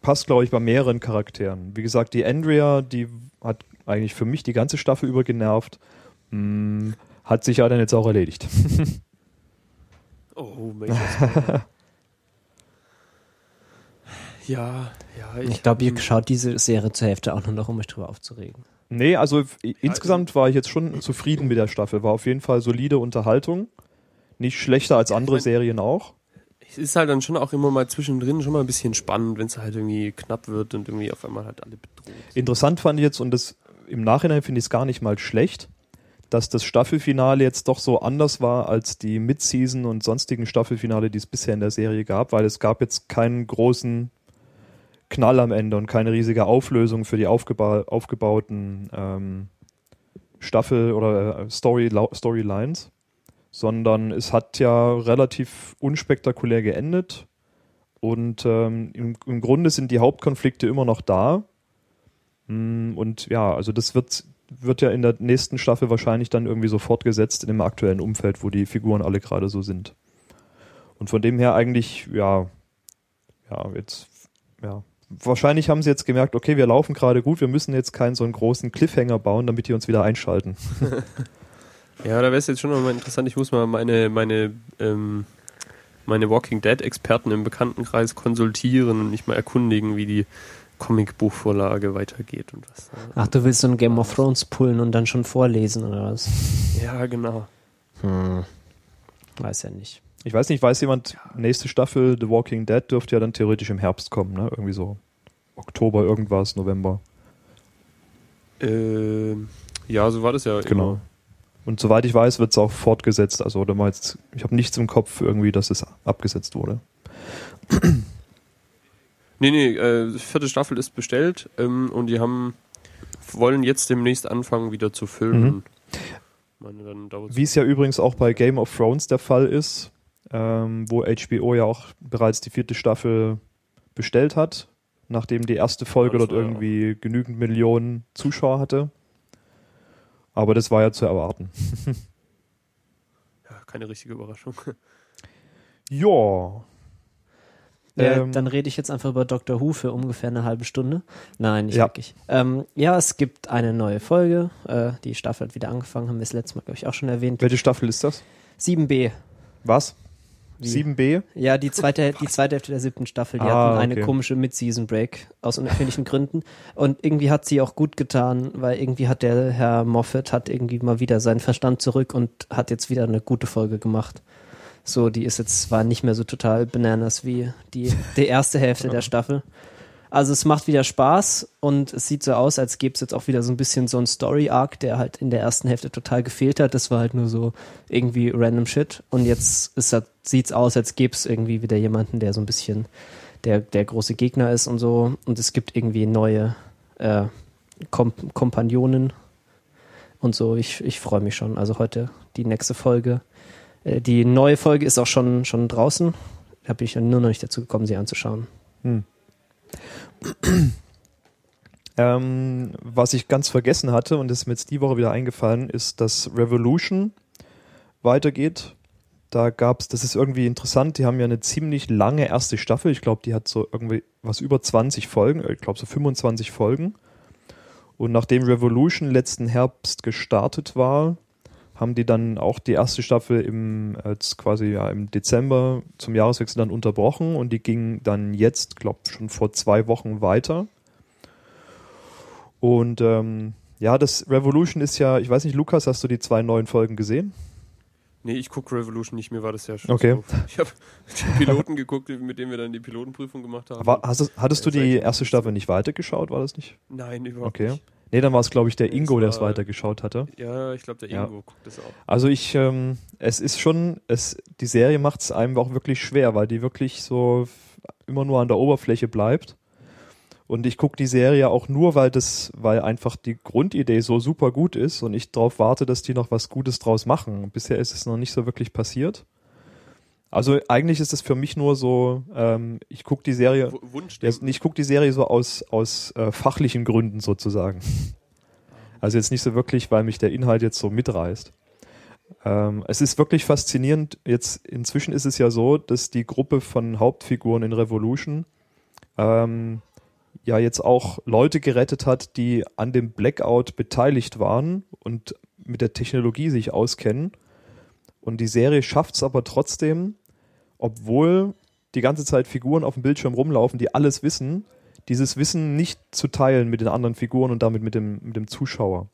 passt, glaube ich, bei mehreren Charakteren. Wie gesagt, die Andrea, die hat eigentlich für mich die ganze Staffel über genervt. Hm, hat sich ja dann jetzt auch erledigt. oh, Ja, ja. Ich, ich glaube, ihr schaut diese Serie zur Hälfte auch nur noch, um euch drüber aufzuregen. Nee, also insgesamt war ich jetzt schon zufrieden mit der Staffel. War auf jeden Fall solide Unterhaltung. Nicht schlechter als andere ich mein, Serien auch. Es ist halt dann schon auch immer mal zwischendrin schon mal ein bisschen spannend, wenn es halt irgendwie knapp wird und irgendwie auf einmal halt alle bedroht. Interessant fand ich jetzt, und das im Nachhinein finde ich es gar nicht mal schlecht, dass das Staffelfinale jetzt doch so anders war als die Midseason und sonstigen Staffelfinale, die es bisher in der Serie gab, weil es gab jetzt keinen großen Knall am Ende und keine riesige Auflösung für die aufgeba aufgebauten ähm, Staffel- oder äh, Story Storylines, sondern es hat ja relativ unspektakulär geendet und ähm, im, im Grunde sind die Hauptkonflikte immer noch da. Mm, und ja, also das wird, wird ja in der nächsten Staffel wahrscheinlich dann irgendwie so fortgesetzt in dem aktuellen Umfeld, wo die Figuren alle gerade so sind. Und von dem her eigentlich, ja, ja, jetzt, ja, wahrscheinlich haben sie jetzt gemerkt, okay, wir laufen gerade gut, wir müssen jetzt keinen so einen großen Cliffhanger bauen, damit die uns wieder einschalten. ja, da wäre es jetzt schon nochmal interessant. Ich muss mal meine, meine, ähm, meine Walking Dead Experten im Bekanntenkreis konsultieren und mich mal erkundigen, wie die Comicbuchvorlage weitergeht und was. Ach, du willst so ein Game of Thrones pullen und dann schon vorlesen oder was? Ja, genau. Hm. Weiß ja nicht. Ich weiß nicht, weiß jemand, nächste Staffel The Walking Dead dürfte ja dann theoretisch im Herbst kommen, ne? Irgendwie so Oktober, irgendwas, November. Äh, ja, so war das ja. Genau. Immer. Und soweit ich weiß, wird es auch fortgesetzt. Also, oder mal jetzt, ich habe nichts im Kopf irgendwie, dass es abgesetzt wurde. nee, nee, äh, vierte Staffel ist bestellt ähm, und die haben wollen jetzt demnächst anfangen, wieder zu filmen. Mhm. Meine, Wie es ja übrigens auch bei Game of Thrones der Fall ist, ähm, wo HBO ja auch bereits die vierte Staffel bestellt hat, nachdem die erste Folge dort irgendwie ja. genügend Millionen Zuschauer hatte. Aber das war ja zu erwarten. ja, keine richtige Überraschung. Ja. Ja, ähm, dann rede ich jetzt einfach über Dr. Who für ungefähr eine halbe Stunde. Nein, nicht ja. wirklich. Ähm, ja, es gibt eine neue Folge. Äh, die Staffel hat wieder angefangen, haben wir das letzte Mal, glaube ich, auch schon erwähnt. Welche Staffel ist das? 7b. Was? Wie? 7b? Ja, die zweite, die zweite Hälfte der siebten Staffel. Die ah, hatten eine okay. komische Mid-Season-Break aus unerfindlichen Gründen. Und irgendwie hat sie auch gut getan, weil irgendwie hat der Herr Moffat hat irgendwie mal wieder seinen Verstand zurück und hat jetzt wieder eine gute Folge gemacht. So, die ist jetzt zwar nicht mehr so total bananas wie die, die erste Hälfte der Staffel. Also es macht wieder Spaß und es sieht so aus, als gäbe es jetzt auch wieder so ein bisschen so ein Story-Arc, der halt in der ersten Hälfte total gefehlt hat. Das war halt nur so irgendwie random Shit. Und jetzt halt, sieht's aus, als gäbe es irgendwie wieder jemanden, der so ein bisschen der, der große Gegner ist und so. Und es gibt irgendwie neue äh, Kom Kompagnonen und so. Ich, ich freue mich schon. Also heute die nächste Folge. Äh, die neue Folge ist auch schon, schon draußen. Da habe ich nur noch nicht dazu gekommen, sie anzuschauen. Hm. Ähm, was ich ganz vergessen hatte und ist mir jetzt die Woche wieder eingefallen, ist, dass Revolution weitergeht. Da gab's, das ist irgendwie interessant, die haben ja eine ziemlich lange erste Staffel. Ich glaube, die hat so irgendwie was über 20 Folgen, ich glaube so 25 Folgen. Und nachdem Revolution letzten Herbst gestartet war, haben die dann auch die erste Staffel im als quasi ja im Dezember zum Jahreswechsel dann unterbrochen und die ging dann jetzt, glaube schon vor zwei Wochen weiter. Und ähm, ja, das Revolution ist ja, ich weiß nicht, Lukas, hast du die zwei neuen Folgen gesehen? Nee, ich gucke Revolution nicht, mir war das ja schon Okay. so. Ich habe die Piloten geguckt, mit denen wir dann die Pilotenprüfung gemacht haben. War, hast, hattest du Ja, die erste Staffel nicht weitergeschaut, war das nicht? Nein, überhaupt Okay. nicht. Nee, dann war es, glaube ich, der Ingo, es der es weitergeschaut hatte. Ja, ich glaube, der Ja. Ingo guckt das auch. Also ich, ähm, es ist schon, es, die Serie macht es einem auch wirklich schwer, weil die wirklich so immer nur an der Oberfläche bleibt. Und ich gucke die Serie auch nur, weil das, weil einfach die Grundidee so super gut ist und ich darauf warte, dass die noch was Gutes draus machen. Bisher ist es noch nicht so wirklich passiert. Also eigentlich ist es für mich nur so, ähm, ich gucke die Serie, Wunsch. ja, ich gucke die Serie so aus, aus äh, fachlichen Gründen sozusagen. Also jetzt nicht so wirklich, weil mich der Inhalt jetzt so mitreißt. Ähm, es ist wirklich faszinierend. Jetzt inzwischen ist es ja so, dass die Gruppe von Hauptfiguren in Revolution ähm, ja jetzt auch Leute gerettet hat, die an dem Blackout beteiligt waren und mit der Technologie sich auskennen. Und die Serie schafft es aber trotzdem, obwohl die ganze Zeit Figuren auf dem Bildschirm rumlaufen, die alles wissen, dieses Wissen nicht zu teilen mit den anderen Figuren und damit mit dem, mit dem Zuschauer.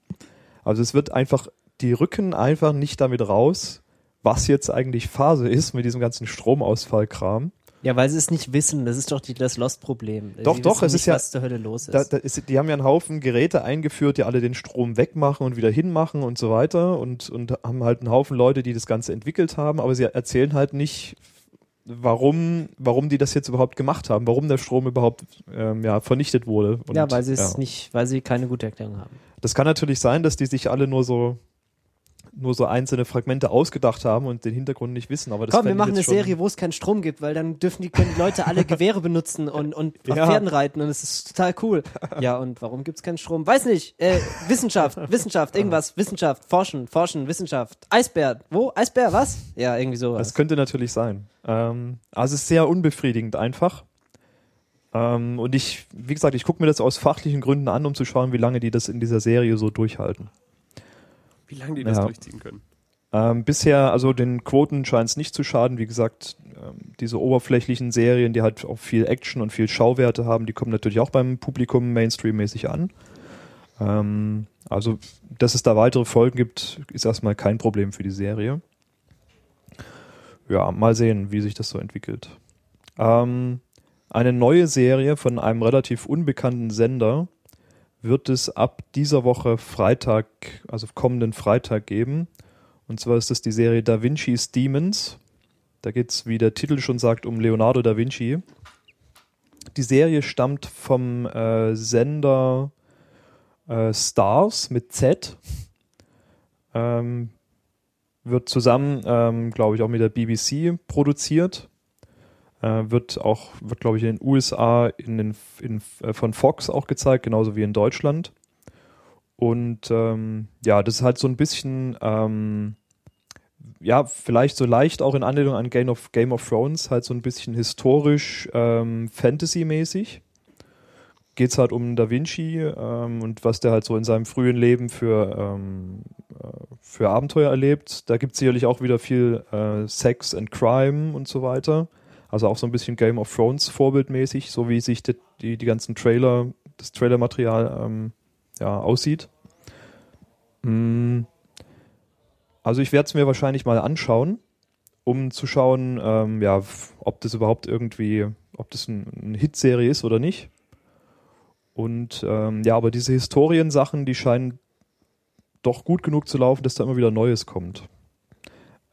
Also es wird einfach, die rücken einfach nicht damit raus, was jetzt eigentlich Phase ist mit diesem ganzen Stromausfallkram. Ja, weil sie es nicht wissen. Das ist doch die, das Lost-Problem. Doch, sie doch, es nicht, ist ja- was zur Hölle los ist. Da, da ist, die haben ja einen Haufen Geräte eingeführt, die alle den Strom wegmachen und wieder hinmachen und so weiter und, und haben halt einen Haufen Leute, die das Ganze entwickelt haben, aber sie erzählen halt nicht, warum, warum die das jetzt überhaupt gemacht haben, warum der Strom überhaupt ähm, ja, vernichtet wurde. Und, ja, weil sie es ja. nicht, weil sie keine gute Erklärung haben. Das kann natürlich sein, dass die sich alle nur so nur so einzelne Fragmente ausgedacht haben und den Hintergrund nicht wissen. Aber das Komm, wir machen eine Serie, wo es keinen Strom gibt, weil dann dürfen die, können Leute alle Gewehre benutzen und, und auf Ja. Pferden reiten und es ist total cool. Ja, und warum gibt's keinen Strom? Weiß nicht. Äh, Wissenschaft, Wissenschaft, irgendwas, Wissenschaft, Forschen, Forschen, Wissenschaft. Eisbär, wo? Eisbär, was? Ja, irgendwie sowas. Das könnte natürlich sein. Ähm, also es ist sehr unbefriedigend einfach. Ähm, und ich, wie gesagt, ich gucke mir das aus fachlichen Gründen an, um zu schauen, wie lange die das in dieser Serie so durchhalten. Wie lange die das Ja. durchziehen können. Ähm, bisher, also den Quoten scheint es nicht zu schaden. Wie gesagt, ähm, diese oberflächlichen Serien, die halt auch viel Action und viel Schauwerte haben, die kommen natürlich auch beim Publikum Mainstream-mäßig an. Ähm, also, dass es da weitere Folgen gibt, ist erstmal kein Problem für die Serie. Ja, mal sehen, wie sich das so entwickelt. Ähm, eine neue Serie von einem relativ unbekannten Sender wird es ab dieser Woche Freitag, also kommenden Freitag geben. Und zwar ist das die Serie Da Vinci's Demons. Da geht's, wie der Titel schon sagt, um Leonardo da Vinci. Die Serie stammt vom äh, Sender äh, Stars mit Z. Ähm, wird zusammen, ähm, glaube ich, auch mit der BBC produziert. Äh, wird auch, wird, glaube ich, in den USA in den, in, äh, von Fox auch gezeigt, genauso wie in Deutschland. Und ähm, ja, das ist halt so ein bisschen, ähm, ja, vielleicht so leicht auch in Anlehnung an Game of, Game of Thrones, halt so ein bisschen historisch ähm, Fantasy-mäßig. Geht es halt um Da Vinci ähm, und was der halt so in seinem frühen Leben für, ähm, äh, für Abenteuer erlebt. Da gibt es sicherlich auch wieder viel äh, Sex and Crime und so weiter. Also auch so ein bisschen Game of Thrones vorbildmäßig, so wie sich die, die, die ganzen Trailer, das Trailermaterial ähm, ja, aussieht. Mm. Also ich werde es mir wahrscheinlich mal anschauen, um zu schauen, ähm, ja, ob das überhaupt irgendwie, ob das ein, eine Hitserie ist oder nicht. Und ähm, ja, aber diese Historiensachen, die scheinen doch gut genug zu laufen, dass da immer wieder Neues kommt.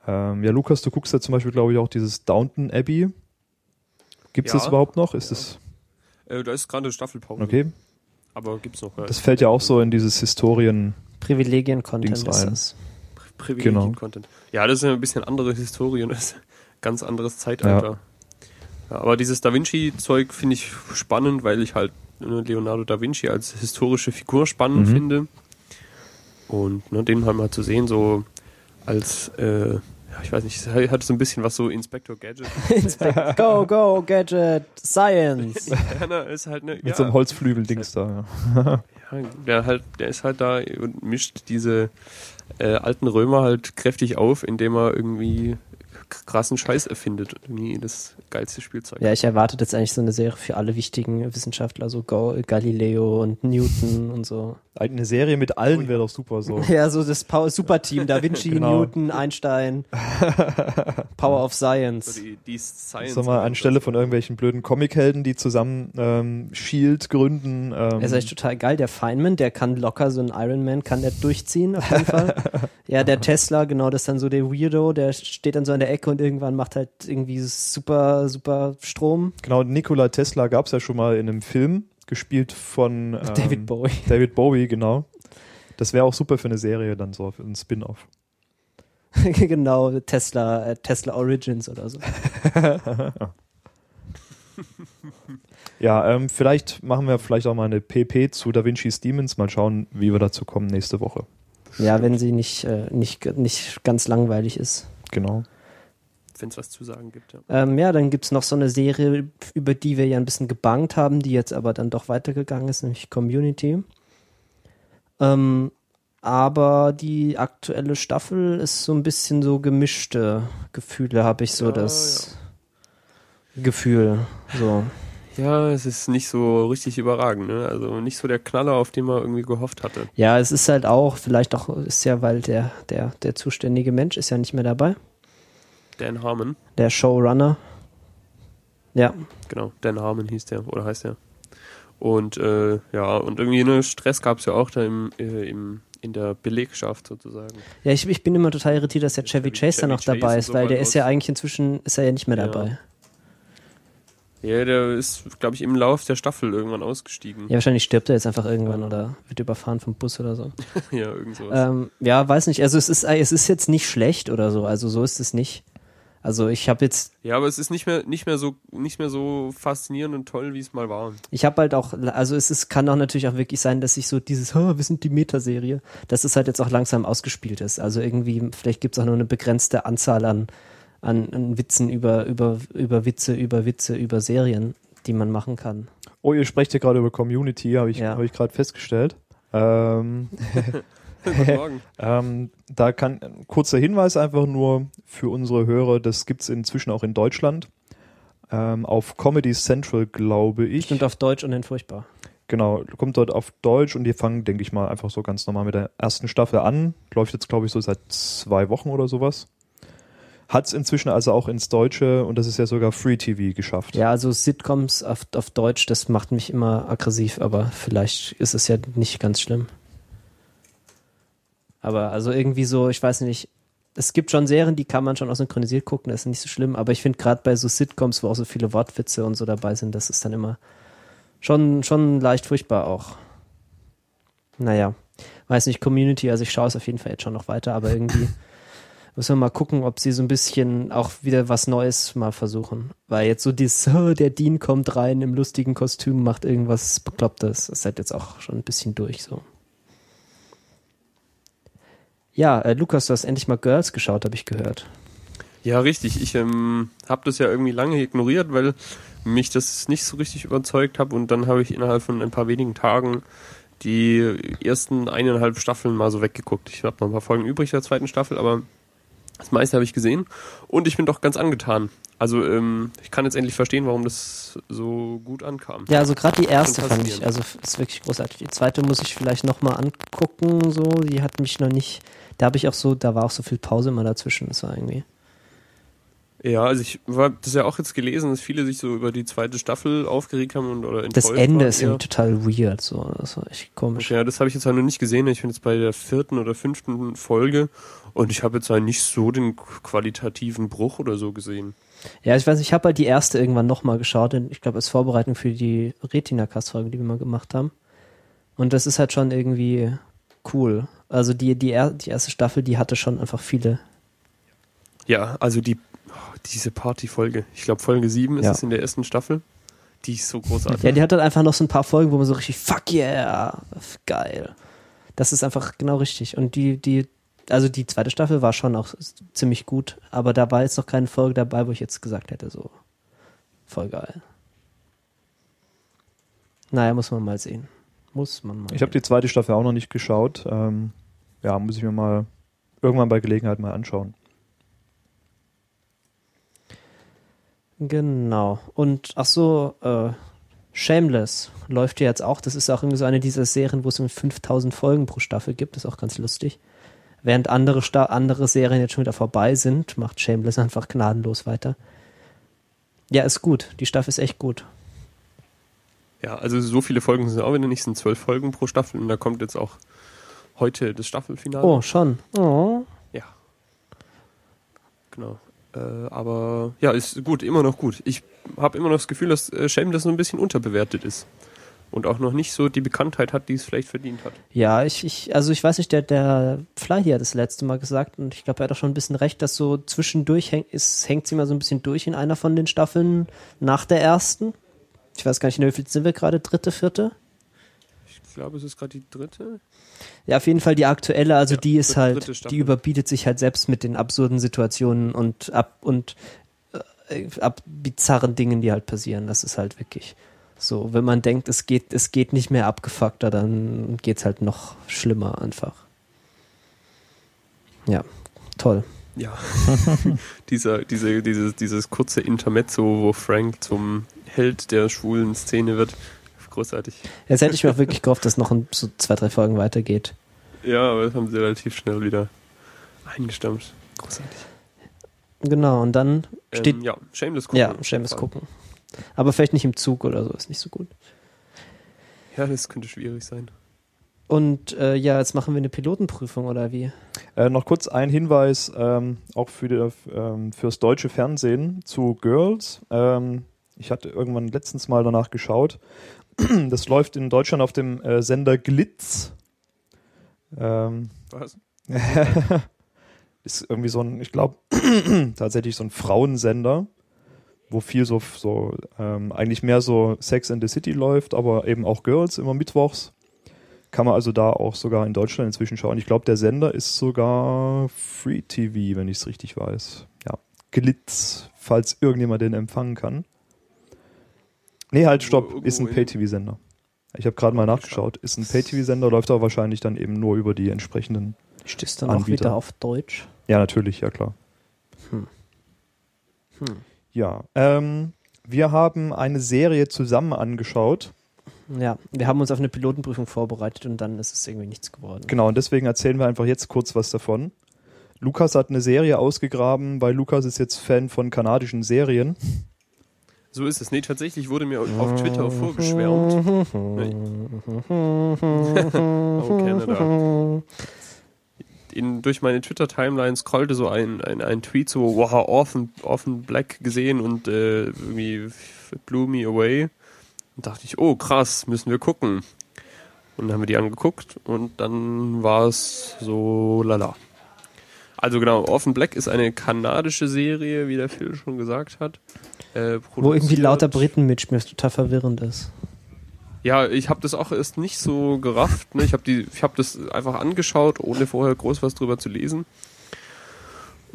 Ähm, ja, Lukas, du guckst ja zum Beispiel, glaube ich, auch dieses Downton Abbey. Gibt es Ja. das überhaupt noch? Ist Ja. das Äh, da ist gerade Staffelpause. okay? Aber gibt's noch. Ja. Das fällt ja auch so in dieses Historien. Privilegien-Content ist rein. das. Privilegien-Content. Ja, das ist ein bisschen andere Historie und das ist ein ganz anderes Zeitalter. Ja. aber dieses Da Vinci-Zeug finde ich spannend, weil ich halt ne, Leonardo da Vinci als historische Figur spannend Mhm. finde. Und ne, den halt mal zu sehen, so als äh, ja, ich weiß nicht, es hat so ein bisschen was so Inspector Gadget. Inspector, go, go, Gadget, Science. ja, na, ist halt ne, Mit ja, so einem Holzflügel-Dings da. Ja. ja, der halt, der ist halt da und mischt diese äh, alten Römer halt kräftig auf, indem er irgendwie krassen Scheiß erfindet und irgendwie das geilste Spielzeug. Ja, ich erwarte jetzt eigentlich so eine Serie für alle wichtigen Wissenschaftler, so Galileo und Newton und so. Eine Serie mit allen wäre doch super so. Ja, so das Superteam, Da Vinci, Genau. Newton, Einstein, Power of So Science. die, die Science. Sag mal, anstelle von irgendwelchen blöden Comichelden, die zusammen ähm, Shield gründen. Ähm, Er ist echt total geil. Der Feynman, der kann locker so ein Iron Man, kann der durchziehen, auf jeden Fall. ja, der Tesla, genau, das ist dann so der Weirdo, der steht dann so an der Ecke und irgendwann macht halt irgendwie super, super Strom. genau, Nikola Tesla gab's ja schon mal in einem Film, gespielt von ähm, David Bowie. David Bowie, genau. Das wäre auch super für eine Serie dann so, für ein Spin-off. genau, Tesla, äh, Tesla Origins oder so. Ja, ähm, vielleicht machen wir vielleicht auch mal eine PP zu Da Vinci's Demons. Mal schauen, wie wir dazu kommen nächste Woche. Ja, wenn sie nicht, äh, nicht, nicht ganz langweilig ist. Genau. Wenn es was zu sagen gibt, ja. Ähm, ja, dann gibt's noch so eine Serie, über die wir ja ein bisschen gebankt haben, die jetzt aber dann doch weitergegangen ist, nämlich Community. Ähm, aber die aktuelle Staffel ist so ein bisschen so gemischte Gefühle, habe ich so Ja, das Gefühl. So. Ja, es ist nicht so richtig überragend, ne? Also nicht so der Knaller, auf den man irgendwie gehofft hatte. Ja, es ist halt auch, vielleicht auch, ist ja, weil der, der, der zuständige Mensch ist ja nicht mehr dabei. Dan Harmon, Der Showrunner. Ja, genau, Dan Harmon hieß der, oder heißt der. Und äh, ja, und irgendwie ne Stress gab es ja auch da im, äh, im, in der Belegschaft sozusagen. Ja, ich, ich bin immer total irritiert, dass der Chevy Chevy- Chase da noch dabei ist, und weil so der ist ja eigentlich inzwischen, ist er ja nicht mehr Ja. dabei. Ja, der ist, glaube ich, im Lauf der Staffel irgendwann ausgestiegen. Ja, wahrscheinlich stirbt er jetzt einfach irgendwann oder wird überfahren vom Bus oder so. Ja, irgend sowas. ähm, ja, weiß nicht. Also es ist, es ist jetzt nicht schlecht oder so. Also so ist es nicht. Also ich habe jetzt, Ja, aber es ist nicht mehr, nicht mehr so, nicht mehr so faszinierend und toll, wie es mal war. ich habe halt auch, also es ist, kann auch natürlich auch wirklich sein, dass ich so dieses, oh, wir sind die Metaserie, dass es halt jetzt auch langsam ausgespielt ist. Also irgendwie, vielleicht gibt es auch nur eine begrenzte Anzahl an, an, an Witzen über, über, über Witze, über Witze, über Serien, die man machen kann. Oh, ihr sprecht hier gerade über Community, habe ich, Ja. hab ich gerade festgestellt. Ähm, Guten Morgen. ähm, da kann ein kurzer Hinweis einfach nur für unsere Hörer, das gibt's inzwischen auch in Deutschland. Ähm, auf Comedy Central, glaube ich. Stimmt auf Deutsch und in furchtbar. Genau, kommt dort auf Deutsch und die fangen, denke ich mal, einfach so ganz normal mit der ersten Staffel an. Läuft jetzt, glaube ich, so seit zwei Wochen oder sowas. Hat's inzwischen also auch ins Deutsche und das ist ja sogar Free TV geschafft. Ja, also Sitcoms auf, auf Deutsch, das macht mich immer aggressiv, aber vielleicht ist es ja nicht ganz schlimm. Aber also irgendwie so, ich weiß nicht, es gibt schon Serien, die kann man schon auch synchronisiert gucken, das ist nicht so schlimm, aber ich finde gerade bei so Sitcoms, wo auch so viele Wortwitze und so dabei sind, das ist dann immer schon, schon leicht furchtbar auch. Naja, weiß nicht, Community, also ich schaue es auf jeden Fall jetzt schon noch weiter, aber irgendwie müssen wir mal gucken, ob sie so ein bisschen auch wieder was Neues mal versuchen. Weil jetzt so dieses, oh, der Dean kommt rein im lustigen Kostüm, macht irgendwas Beklopptes, ist halt jetzt auch schon ein bisschen durch so. Ja, äh, Lukas, du hast endlich mal Girls geschaut, habe ich gehört. Ja, richtig. Ich ähm, habe das ja irgendwie lange ignoriert, weil mich das nicht so richtig überzeugt habe und dann habe ich innerhalb von ein paar wenigen Tagen die ersten eineinhalb Staffeln mal so weggeguckt. Ich habe noch ein paar Folgen übrig der zweiten Staffel, aber das meiste habe ich gesehen und ich bin doch ganz angetan. Also ähm, ich kann jetzt endlich verstehen, warum das so gut ankam. Ja, also gerade die erste fand ich, also ist wirklich großartig. Die zweite muss ich vielleicht nochmal angucken, so, die hat mich noch nicht, da habe ich auch so, da war auch so viel Pause immer dazwischen, das war irgendwie. Ja, also ich war das ja auch jetzt gelesen, dass viele sich so über die zweite Staffel aufgeregt haben und oder Das Ende ist irgendwie total weird, so, das war echt komisch. Ja, das habe ich jetzt halt noch nicht gesehen. Ich bin jetzt bei der vierten oder fünften Folge und ich habe jetzt halt nicht so den qualitativen Bruch oder so gesehen. Ja, ich weiß, ich habe halt die erste irgendwann nochmal geschaut, denn ich glaube, als Vorbereitung für die Retina-Cast-Folge, die wir mal gemacht haben. Und das ist halt schon irgendwie cool. Also die, die, er, die erste Staffel, die hatte schon einfach viele. Ja, also die oh, diese Party-Folge, ich glaube Folge 7 ist Ja. es in der ersten Staffel. Die ist so großartig. Ja, die hat halt einfach noch so ein paar Folgen, wo man so richtig, fuck yeah, geil. Das ist einfach genau richtig. Und die, die also die zweite Staffel war schon auch ziemlich gut, aber da war jetzt noch keine Folge dabei, wo ich jetzt gesagt hätte, so voll geil. Naja, muss man mal sehen. Muss man mal. Ich habe die zweite Staffel auch noch nicht geschaut. Ähm, ja, muss ich mir mal irgendwann bei Gelegenheit mal anschauen. Genau. Und ach so, äh, Shameless läuft ja jetzt auch. Das ist auch irgendwie so eine dieser Serien, wo es um 5000 Folgen pro Staffel gibt. Das ist auch ganz lustig. Während andere, Sta andere Serien jetzt schon wieder vorbei sind, macht Shameless einfach gnadenlos weiter. Ja, ist gut. Die Staffel ist echt gut. Ja, also so viele Folgen sind auch wieder nicht, sind zwölf Folgen pro Staffel und da kommt jetzt auch heute das Staffelfinale. Oh, schon. Oh. Ja. Genau. Äh, aber ja, ist gut, immer noch gut. Ich habe immer noch das Gefühl, dass äh, Shameless so ein bisschen unterbewertet ist. Und auch noch nicht so die Bekanntheit hat, die es vielleicht verdient hat. Ja, ich, ich, also ich weiß nicht, der, der Fly hier hat das letzte Mal gesagt und ich glaube, er hat auch schon ein bisschen recht, dass so zwischendurch hängt, ist, hängt sie mal so ein bisschen durch in einer von den Staffeln nach der ersten. Ich weiß gar nicht, in wie viel sind wir gerade? Dritte, vierte? Ich glaube, es ist gerade die dritte. Ja, auf jeden Fall die aktuelle, also Ja, die ist halt, die überbietet sich halt selbst mit den absurden Situationen und ab und äh, ab bizarren Dingen, die halt passieren. Das ist halt wirklich so. Wenn man denkt, es geht, es geht nicht mehr abgefuckter, dann geht's halt noch schlimmer einfach. Ja, toll. Ja. Dieser, diese, dieses, dieses kurze Intermezzo, wo Frank zum Held der schwulen Szene wird. Großartig. Jetzt hätte ich mir auch wirklich gehofft, dass noch in so zwei, drei Folgen weitergeht. Ja, aber das haben sie relativ schnell wieder eingestampft. Großartig. Genau, und dann steht, ähm, ja, Shameless gucken. ja, Shameless gucken. Aber vielleicht nicht im Zug oder so, ist nicht so gut. Ja, das könnte schwierig sein. Und äh, ja, jetzt machen wir eine Pilotenprüfung oder wie? Äh, noch kurz ein Hinweis, ähm, auch für die, ähm, fürs deutsche Fernsehen zu Girls. Ähm, ich hatte irgendwann letztens mal danach geschaut. Das läuft in Deutschland auf dem äh, Sender Glitz. Ähm, Was? ist irgendwie so ein, ich glaube, tatsächlich so ein Frauensender, wo viel so, so ähm, eigentlich mehr so Sex in the City läuft, aber eben auch Girls immer mittwochs. Kann man also da auch sogar in Deutschland inzwischen schauen. Ich glaube, der Sender ist sogar Free TV, wenn ich es richtig weiß. Ja, Glitz, falls irgendjemand den empfangen kann. Nee, halt, stopp, Irgendwo ist ein in- Pay-TV-Sender. Ich habe gerade mal nachgeschaut. Ist ein Pay-TV-Sender, läuft aber wahrscheinlich dann eben nur über die entsprechenden. Stehst dann auch Anbieter. wieder auf Deutsch? Ja, natürlich, ja klar. Hm. Hm. Ja, ähm, wir haben eine Serie zusammen angeschaut. Ja, wir haben uns auf eine Pilotenprüfung vorbereitet und dann ist es irgendwie nichts geworden. Genau, und deswegen erzählen wir einfach jetzt kurz was davon. Lukas hat eine Serie ausgegraben, weil Lukas ist jetzt Fan von kanadischen Serien. So ist es. Nee, tatsächlich wurde mir auf Twitter vorgeschwärmt. oh, Canada. In, durch meine Twitter-Timeline scrollte so ein, ein, ein Tweet so, wow, Orphan, Orphan Black gesehen und äh, irgendwie blew me away. Und dachte ich, oh krass, müssen wir gucken. Und dann haben wir die angeguckt und dann war es so lala. Also genau, Orphan Black ist eine kanadische Serie, wie der Phil schon gesagt hat. Äh, Wo irgendwie lauter Briten mitspielen, was total verwirrend ist. ja, ich habe das auch erst nicht so gerafft. Ne? Ich habe die, ich habe das einfach angeschaut, ohne vorher groß was drüber zu lesen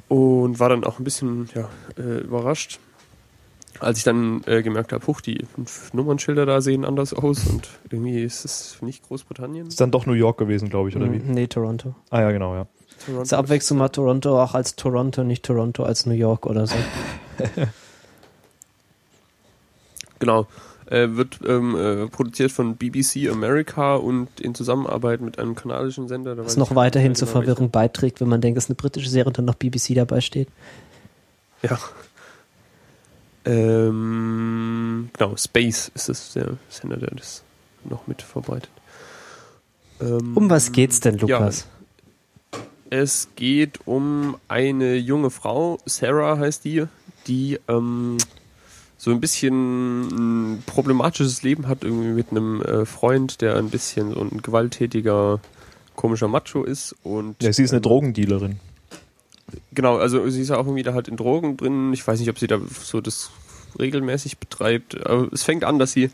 und war dann auch ein bisschen ja, äh, überrascht, als ich dann äh, gemerkt habe, huch, die fünf Nummernschilder da sehen anders aus und irgendwie ist es nicht Großbritannien. Ist dann doch New York gewesen, glaube ich, oder wie? Hm, Nee, Toronto. Ah ja, genau, ja. Toronto. Zur Abwechslung mal Toronto auch als Toronto, nicht Toronto als New York oder so. Genau. Äh, wird ähm, äh, produziert von BBC America und in Zusammenarbeit mit einem kanadischen Sender. Was noch weiterhin zur genau. Verwirrung beiträgt, wenn man denkt, es ist eine britische Serie und dann noch BBC dabei steht. Ja. Ähm, genau, Space ist es, der Sender, der das noch mit verbreitet. Ähm, Um was geht's denn, Lukas? Es geht um eine junge Frau, Sarah heißt die, die ähm, so ein bisschen ein problematisches Leben hat, irgendwie mit einem äh, Freund, der ein bisschen so ein gewalttätiger, komischer Macho ist. Und, Ja, sie ist eine ähm, Drogendealerin. Genau, also sie ist ja auch irgendwie da halt in Drogen drin. Ich weiß nicht, ob sie da so das regelmäßig betreibt. Aber es fängt an, dass sie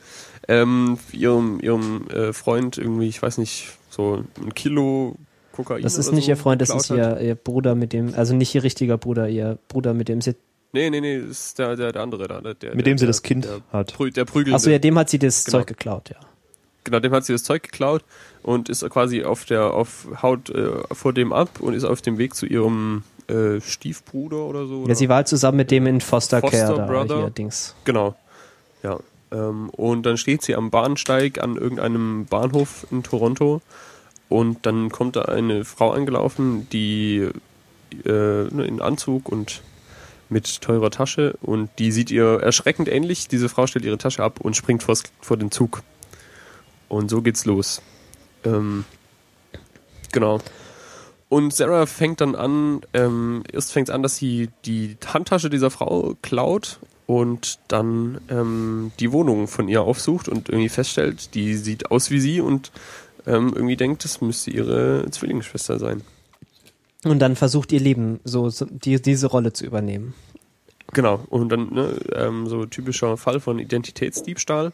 ähm, ihrem, ihrem äh, Freund irgendwie, ich weiß nicht, so ein Kilo Kokain Das ist oder nicht so ihr Freund, das ist ihr, ihr Bruder mit dem, also nicht ihr richtiger Bruder, ihr Bruder mit dem sie. Nee, nee, nee, das ist der, der, der andere da. Der, der, Mit dem sie der, das Kind der, hat. Prü der Prügelnde. Achso, ja, dem hat sie das Genau. Zeug geklaut, ja. Genau, dem hat sie das Zeug geklaut und ist quasi auf der, auf, haut äh, vor dem ab und ist auf dem Weg zu ihrem äh, Stiefbruder oder so. Ja, oder? sie war halt zusammen mit dem in Foster, Foster Care da, Brother. hier, Dings. Genau. Ja. Ähm, und dann steht sie am Bahnsteig an irgendeinem Bahnhof in Toronto und dann kommt da eine Frau angelaufen, die äh, ne, in Anzug und mit teurer Tasche und die sieht ihr erschreckend ähnlich. Diese Frau stellt ihre Tasche ab und springt vors, vor den Zug. Und so geht's los. Ähm, genau. Und Sarah fängt dann an, ähm, erst fängt es an, dass sie die Handtasche dieser Frau klaut und dann ähm, die Wohnung von ihr aufsucht und irgendwie feststellt, die sieht aus wie sie und ähm, irgendwie denkt, das müsste ihre Zwillingsschwester sein. Und dann versucht ihr Leben so, so die, diese Rolle zu übernehmen. Genau, und dann ne, ähm, so typischer Fall von Identitätsdiebstahl.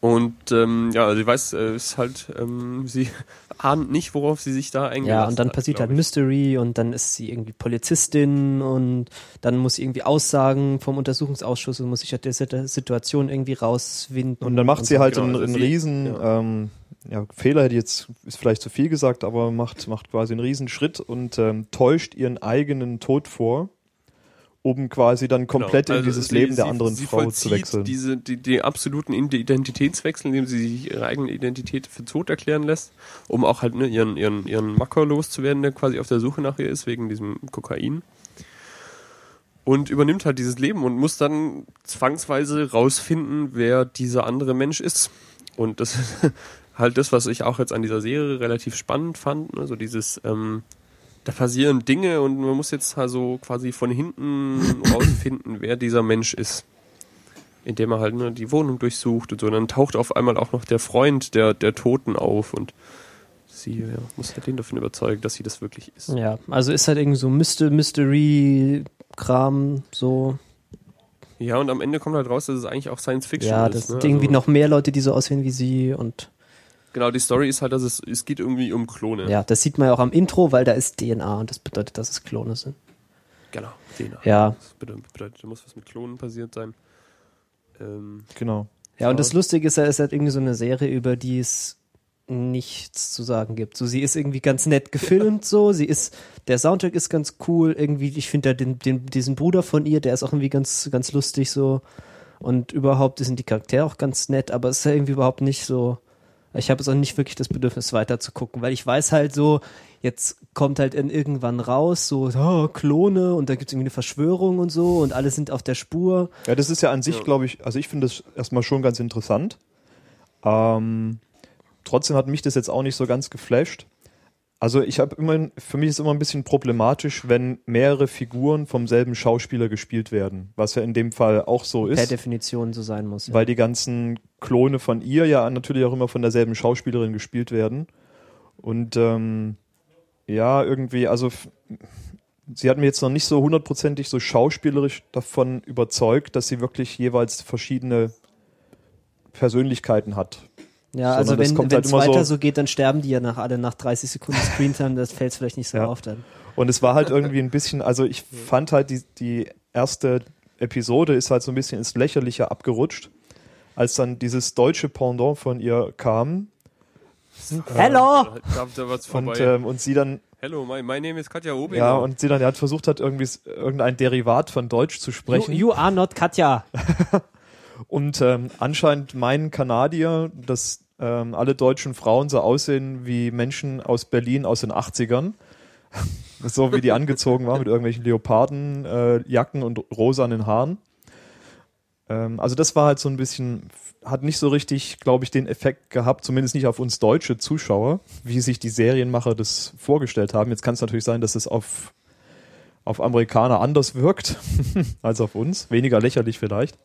Und ähm, ja, sie weiß, äh, ist halt, ähm, sie ahnt nicht, worauf sie sich da eingelassen Ja, und dann hat, passiert halt Mystery und dann ist sie irgendwie Polizistin und dann muss sie irgendwie Aussagen vom Untersuchungsausschuss und muss sich aus der Sit- Situation irgendwie rauswinden. Und dann macht sie so. halt Genau, einen, also einen sie- riesen ja. ähm, ja, Fehler, hätte jetzt ist vielleicht zu viel gesagt, aber macht, macht quasi einen riesen Schritt und ähm, täuscht ihren eigenen Tod vor, um quasi dann komplett Genau. in Also dieses sie- Leben der sie- anderen sie Frau zu wechseln. Diese, die, die absoluten Identitätswechsel, indem sie sich ihre eigene Identität für tot erklären lässt, um auch halt ne, ihren, ihren, ihren Macker loszuwerden, der quasi auf der Suche nach ihr ist, wegen diesem Kokain. Und übernimmt halt dieses Leben und muss dann zwangsweise rausfinden, wer dieser andere Mensch ist. Und das ist halt das, was ich auch jetzt an dieser Serie relativ spannend fand. Ne? So dieses, ähm, da passieren Dinge und man muss jetzt also quasi von hinten rausfinden, wer dieser Mensch ist. Indem er halt ne, die Wohnung durchsucht und so. Und dann taucht auf einmal auch noch der Freund der, der Toten auf und sie ja, muss halt den davon überzeugen, dass sie das wirklich ist. Ja, also ist halt irgendwie so Myster Mystery-Kram, so. Ja, und am Ende kommt halt raus, dass es eigentlich auch Science Fiction Ja, ist. das ne? sind irgendwie Also, noch mehr Leute, die so aussehen wie sie und Genau, die Story ist halt, dass es, es geht irgendwie um Klone. ja, das sieht man ja auch am Intro, weil da ist DNA und das bedeutet, dass es Klone sind. Genau, DNA. Ja. Das bedeutet, bedeutet, da muss was mit Klonen passiert sein. Ähm, Genau. Ja, und das Lustige ist es ist halt irgendwie so eine Serie, über die es nichts zu sagen gibt. So, sie ist irgendwie ganz nett gefilmt, so, sie ist, der Soundtrack ist ganz cool, irgendwie, ich finde da den, den, diesen Bruder von ihr, der ist auch irgendwie ganz, ganz lustig, so. Und überhaupt sind die Charaktere auch ganz nett, aber es ist ja irgendwie überhaupt nicht so, ich habe jetzt auch nicht wirklich das Bedürfnis weiter zu gucken, weil ich weiß halt so, jetzt kommt halt in irgendwann raus, so, oh, Klone und da gibt es irgendwie eine Verschwörung und so und alle sind auf der Spur. Ja, das ist ja an sich, Ja. glaube ich, also ich finde das erstmal schon ganz interessant. Ähm, trotzdem hat mich das jetzt auch nicht so ganz geflasht. Also ich habe immer, für mich ist immer ein bisschen problematisch, wenn mehrere Figuren vom selben Schauspieler gespielt werden, was ja in dem Fall auch so Per ist, Definition so sein muss. Ja. weil die ganzen Klone von ihr ja natürlich auch immer von derselben Schauspielerin gespielt werden. Und ähm, ja, irgendwie, also sie hat mir jetzt noch nicht so hundertprozentig so schauspielerisch davon überzeugt, dass sie wirklich jeweils verschiedene Persönlichkeiten hat. Ja, sondern also wenn halt es immer weiter so- so, geht, dann sterben die ja nach alle nach 30 Sekunden Screentime, das fällt vielleicht nicht so Ja. auf dann. Und es war halt irgendwie ein bisschen, also ich fand halt die, die erste Episode ist halt so ein bisschen ins Lächerliche abgerutscht, als dann dieses deutsche Pendant von ihr kam Hello! Da, da war's und, vorbei. ähm, und sie dann, Hello, my, my name is Katja Obing. ja, und sie dann ja, hat versucht hat, irgendwie irgendein Derivat von Deutsch zu You, sprechen. you are not Katja. Und ähm, anscheinend meinen Kanadier, dass ähm, alle deutschen Frauen so aussehen wie Menschen aus Berlin aus den 80ern. so wie die angezogen waren mit irgendwelchen Leopardenjacken äh, und rosanen Haaren. Ähm, also das war halt so ein bisschen, hat nicht so richtig, glaube ich, den Effekt gehabt, zumindest nicht auf uns deutsche Zuschauer, wie sich die Serienmacher das vorgestellt haben. Jetzt kann es natürlich sein, dass es auf, auf Amerikaner anders wirkt als auf uns. Weniger lächerlich vielleicht.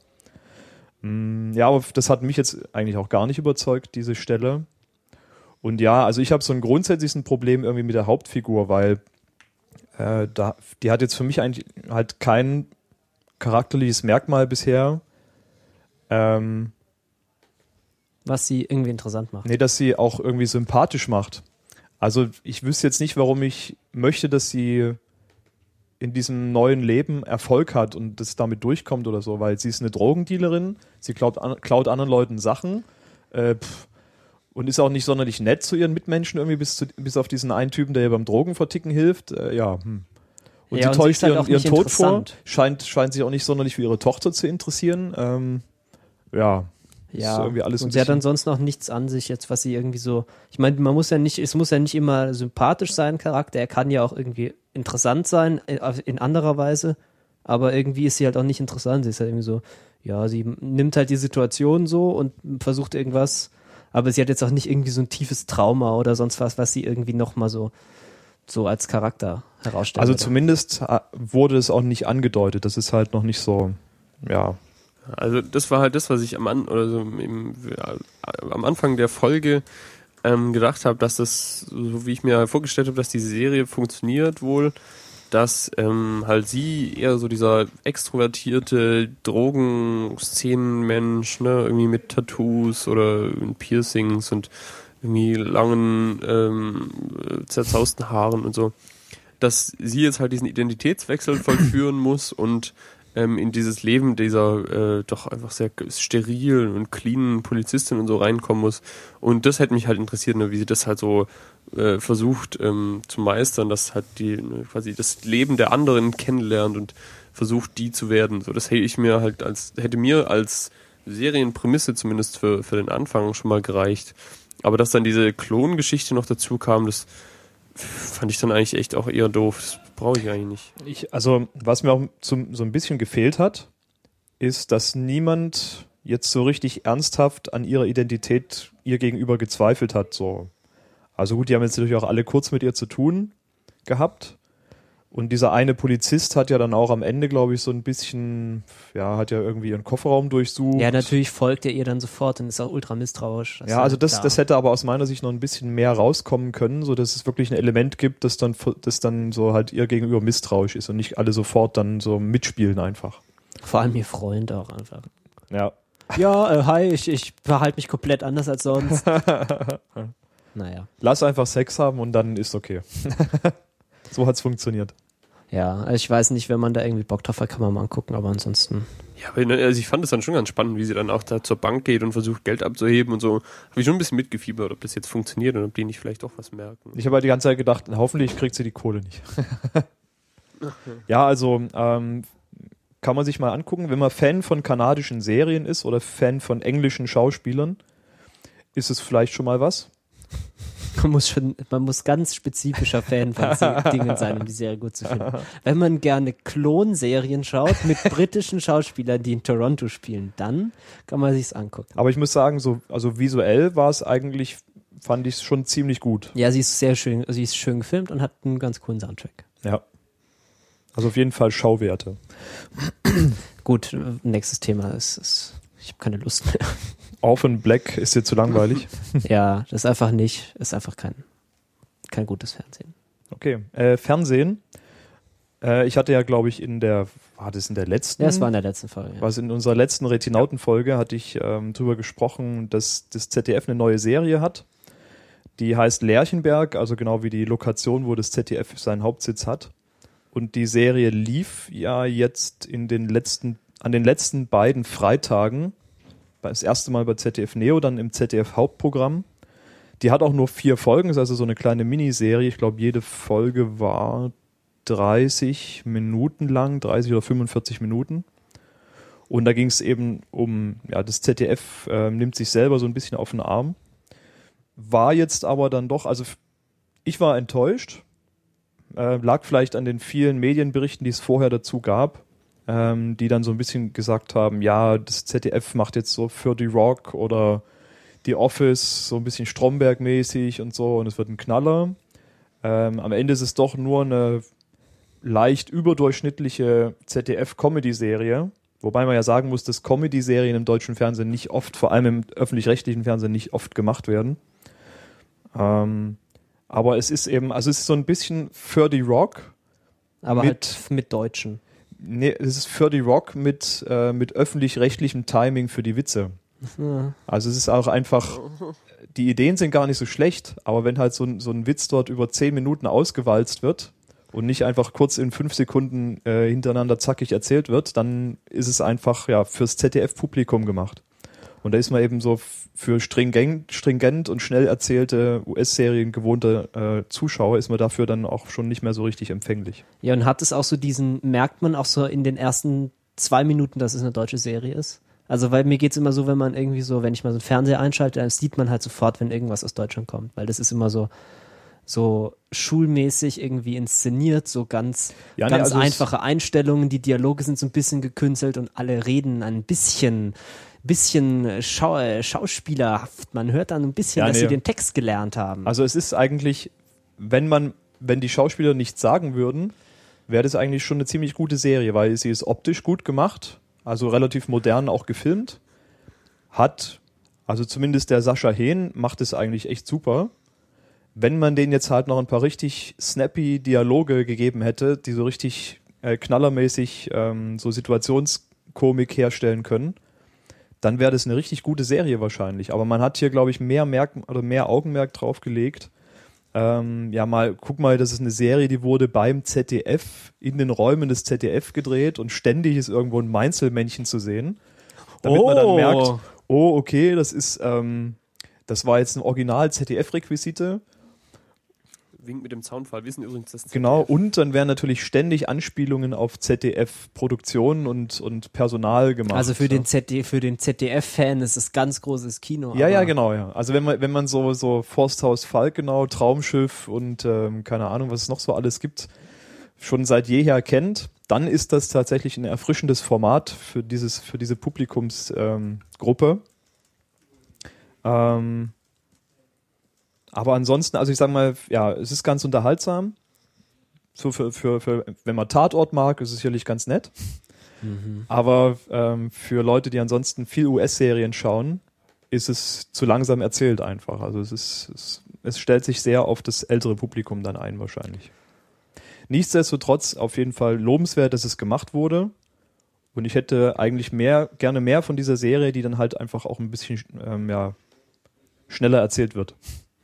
Mm, Ja, aber das hat mich jetzt eigentlich auch gar nicht überzeugt, diese Stelle. Und ja, also ich habe so ein grundsätzliches Problem irgendwie mit der Hauptfigur, weil äh, da, die hat jetzt für mich eigentlich halt kein charakterliches Merkmal bisher. Ähm, Was sie irgendwie interessant macht. nee, dass sie auch irgendwie sympathisch macht. Also ich wüsste jetzt nicht, warum ich möchte, dass sie in diesem neuen Leben Erfolg hat und das damit durchkommt oder so, weil sie ist eine Drogendealerin, sie klaut, an, klaut anderen Leuten Sachen äh, pff, und ist auch nicht sonderlich nett zu ihren Mitmenschen irgendwie, bis, zu, bis auf diesen einen Typen, der ihr beim Drogenverticken hilft. Äh, ja, hm. Und Ja, sie und sie täuscht halt ihren, ihren Tod vor, scheint, scheint sich auch nicht sonderlich für ihre Tochter zu interessieren. Ähm, ja, Ja, irgendwie alles und sie hat bisschen- ansonsten auch nichts an sich jetzt, was sie irgendwie so, ich meine, man muss ja nicht, es muss ja nicht immer sympathisch sein, Charakter, er kann ja auch irgendwie interessant sein, äh, in anderer Weise, aber irgendwie ist sie halt auch nicht interessant, sie ist halt irgendwie so, ja, sie nimmt halt die Situation so und versucht irgendwas, aber sie hat jetzt auch nicht irgendwie so ein tiefes Trauma oder sonst was, was sie irgendwie nochmal so, so als Charakter herausstellt. Also zumindest äh, wurde es auch nicht angedeutet. Das ist halt noch nicht so, ja. Also das war halt das, was ich am, An oder so im, ja, am Anfang der Folge ähm, gedacht habe, dass das, so wie ich mir vorgestellt habe, dass die Serie funktioniert wohl, dass ähm, halt sie eher so dieser extrovertierte Drogenszenenmensch, ne, irgendwie mit Tattoos oder Piercings und irgendwie langen, ähm, zerzausten Haaren und so, dass sie jetzt halt diesen Identitätswechsel vollführen muss und ähm, in dieses Leben dieser äh, doch einfach sehr sterilen und cleanen Polizistin und so reinkommen muss. Und das hätte mich halt interessiert, ne, wie sie das halt so äh, versucht ähm, zu meistern, dass halt die ne, quasi das Leben der anderen kennenlernt und versucht, die zu werden. So, das hätte ich mir halt als, hätte mir als Serienprämisse zumindest für, für den Anfang schon mal gereicht. Aber dass dann diese Klongeschichte noch dazu kam, das fand ich dann eigentlich echt auch eher doof. Brauche ich eigentlich nicht. Ich, also, was mir auch zum, so ein bisschen gefehlt hat, ist, dass niemand jetzt so richtig ernsthaft an ihrer Identität ihr gegenüber gezweifelt hat. So. Also gut, die haben jetzt natürlich auch alle kurz mit ihr zu tun gehabt. Und dieser eine Polizist hat ja dann auch am Ende, glaube ich, so ein bisschen, ja, hat ja irgendwie ihren Kofferraum durchsucht. ja, natürlich folgt er ihr dann sofort und ist auch ultra misstrauisch. Das Ja, also das, klar. das hätte aber aus meiner Sicht noch ein bisschen mehr rauskommen können, so dass es wirklich ein Element gibt, das dann, das dann so halt ihr gegenüber misstrauisch ist und nicht alle sofort dann so mitspielen einfach. Vor allem ihr Freund auch einfach. Ja. Ja, äh, hi, ich, ich verhalte mich komplett anders als sonst. naja. Lass einfach Sex haben und dann ist okay. so hat's funktioniert. Ja, also ich weiß nicht, wenn man da irgendwie Bock drauf hat, kann man mal angucken, aber ansonsten. Ja, also ich fand es dann schon ganz spannend, wie sie dann auch da zur Bank geht und versucht, Geld abzuheben und so. Habe ich schon ein bisschen mitgefiebert, ob das jetzt funktioniert und ob die nicht vielleicht auch was merken. Ich habe halt die ganze Zeit gedacht, hoffentlich kriegt sie die Kohle nicht. ja, also ähm, kann man sich mal angucken, wenn man Fan von kanadischen Serien ist oder Fan von englischen Schauspielern, ist es vielleicht schon mal was. Man muss schon, man muss ganz spezifischer Fan von Dingen sein, um die Serie gut zu finden. Wenn man gerne Klonserien schaut mit britischen Schauspielern, die in Toronto spielen, dann kann man sich's angucken. Aber ich muss sagen, so, also visuell war es eigentlich, fand ich es schon ziemlich gut. Ja, sie ist sehr schön, sie ist schön gefilmt und hat einen ganz coolen Soundtrack. Ja. Also auf jeden Fall Schauwerte. Gut, nächstes Thema ist, ist ich habe keine Lust mehr. Orphan Black ist dir zu langweilig. ja, das ist einfach nicht, ist einfach kein, kein gutes Fernsehen. Okay. Äh, Fernsehen. Äh, ich hatte ja, glaube ich, in der, war das in der letzten? Ja, das war in der letzten Folge. Ja. Was in unserer letzten Retinauten-Folge hatte ich ähm, drüber gesprochen, dass das ZDF eine neue Serie hat. Die heißt Lerchenberg, also genau wie die Lokation, wo das ZDF seinen Hauptsitz hat. Und die Serie lief ja jetzt in den letzten, an den letzten beiden Freitagen. Das erste Mal bei ZDF Neo, dann im ZDF Hauptprogramm. Die hat auch nur vier Folgen, ist also so eine kleine Miniserie. Ich glaube, jede Folge war 30 Minuten lang, 30 oder 45 Minuten. Und da ging es eben um, ja, das ZDF äh, nimmt sich selber so ein bisschen auf den Arm. War jetzt aber dann doch, also ich war enttäuscht. Äh, lag vielleicht an den vielen Medienberichten, die es vorher dazu gab, ähm, die dann so ein bisschen gesagt haben, ja, das ZDF macht jetzt so für die Rock oder die Office so ein bisschen Stromberg-mäßig und so und es wird ein Knaller. Ähm, am Ende ist es doch nur eine leicht überdurchschnittliche ZDF-Comedy-Serie. Wobei man ja sagen muss, dass Comedy-Serien im deutschen Fernsehen nicht oft, vor allem im öffentlich-rechtlichen Fernsehen, nicht oft gemacht werden. Ähm, aber es ist eben, also es ist so ein bisschen für die Rock. Aber mit- halt mit Deutschen. Nee, es ist für die Rock mit, äh, mit öffentlich-rechtlichem Timing für die Witze. Ja. Also es ist auch einfach, die Ideen sind gar nicht so schlecht, aber wenn halt so ein, so ein Witz dort über zehn Minuten ausgewalzt wird und nicht einfach kurz in fünf Sekunden äh, hintereinander zackig erzählt wird, dann ist es einfach ja fürs ZDF-Publikum gemacht. Und da ist man eben so für stringent, stringent und schnell erzählte US-Serien gewohnte äh, Zuschauer, ist man dafür dann auch schon nicht mehr so richtig empfänglich. Ja, und hat es auch so diesen, merkt man auch so in den ersten zwei Minuten, dass es eine deutsche Serie ist? Also, weil mir geht's immer so, wenn man irgendwie so, wenn ich mal so einen Fernseher einschalte, dann sieht man halt sofort, wenn irgendwas aus Deutschland kommt, weil das ist immer so, so schulmäßig irgendwie inszeniert, so ganz, Ja, nee, ganz also es- einfache Einstellungen, die Dialoge sind so ein bisschen gekünstelt und alle reden ein bisschen, bisschen Schau äh, schauspielerhaft. Man hört dann ein bisschen, Ja, dass nee. sie den Text gelernt haben. Also es ist eigentlich, wenn man, wenn die Schauspieler nichts sagen würden, wäre das eigentlich schon eine ziemlich gute Serie, weil sie ist optisch gut gemacht, also relativ modern auch gefilmt, hat, also zumindest der Sascha Hehn macht es eigentlich echt super. Wenn man denen jetzt halt noch ein paar richtig snappy Dialoge gegeben hätte, die so richtig äh, knallermäßig ähm, so Situationskomik herstellen können, dann wäre das eine richtig gute Serie wahrscheinlich. Aber man hat hier, glaube ich, mehr Merk oder mehr Augenmerk drauf gelegt. Ähm, ja, mal, guck mal, das ist eine Serie, die wurde beim ZDF in den Räumen des ZDF gedreht und ständig ist irgendwo ein Meinzelmännchen zu sehen. Damit man dann Oh. merkt, oh, okay, das ist, ähm, das war jetzt ein Original ZDF-Requisite. Wink mit dem Zaunfall. Wir sind übrigens das Genau, ZDF. und dann werden natürlich ständig Anspielungen auf ZDF-Produktionen und, und Personal gemacht. Also für ja. den, ZD, für den ZDF-Fan ist es ganz großes Kino. Ja, ja, genau, ja. Also wenn man, wenn man so, so Forsthaus Falkenau, Traumschiff und ähm, keine Ahnung, was es noch so alles gibt, schon seit jeher kennt, dann ist das tatsächlich ein erfrischendes Format für dieses, für diese Publikumsgruppe. Ähm, ähm, aber ansonsten, also ich sag mal, ja, es ist ganz unterhaltsam. So für, für, für, wenn man Tatort mag, ist es sicherlich ganz nett. Aber ähm, für Leute, die ansonsten viel US-Serien schauen, ist es zu langsam erzählt einfach. Also es ist, es, es stellt sich sehr auf das ältere Publikum dann ein wahrscheinlich. Nichtsdestotrotz auf jeden Fall lobenswert, dass es gemacht wurde. Und ich hätte eigentlich mehr, gerne mehr von dieser Serie, die dann halt einfach auch ein bisschen ähm, ja, schneller erzählt wird.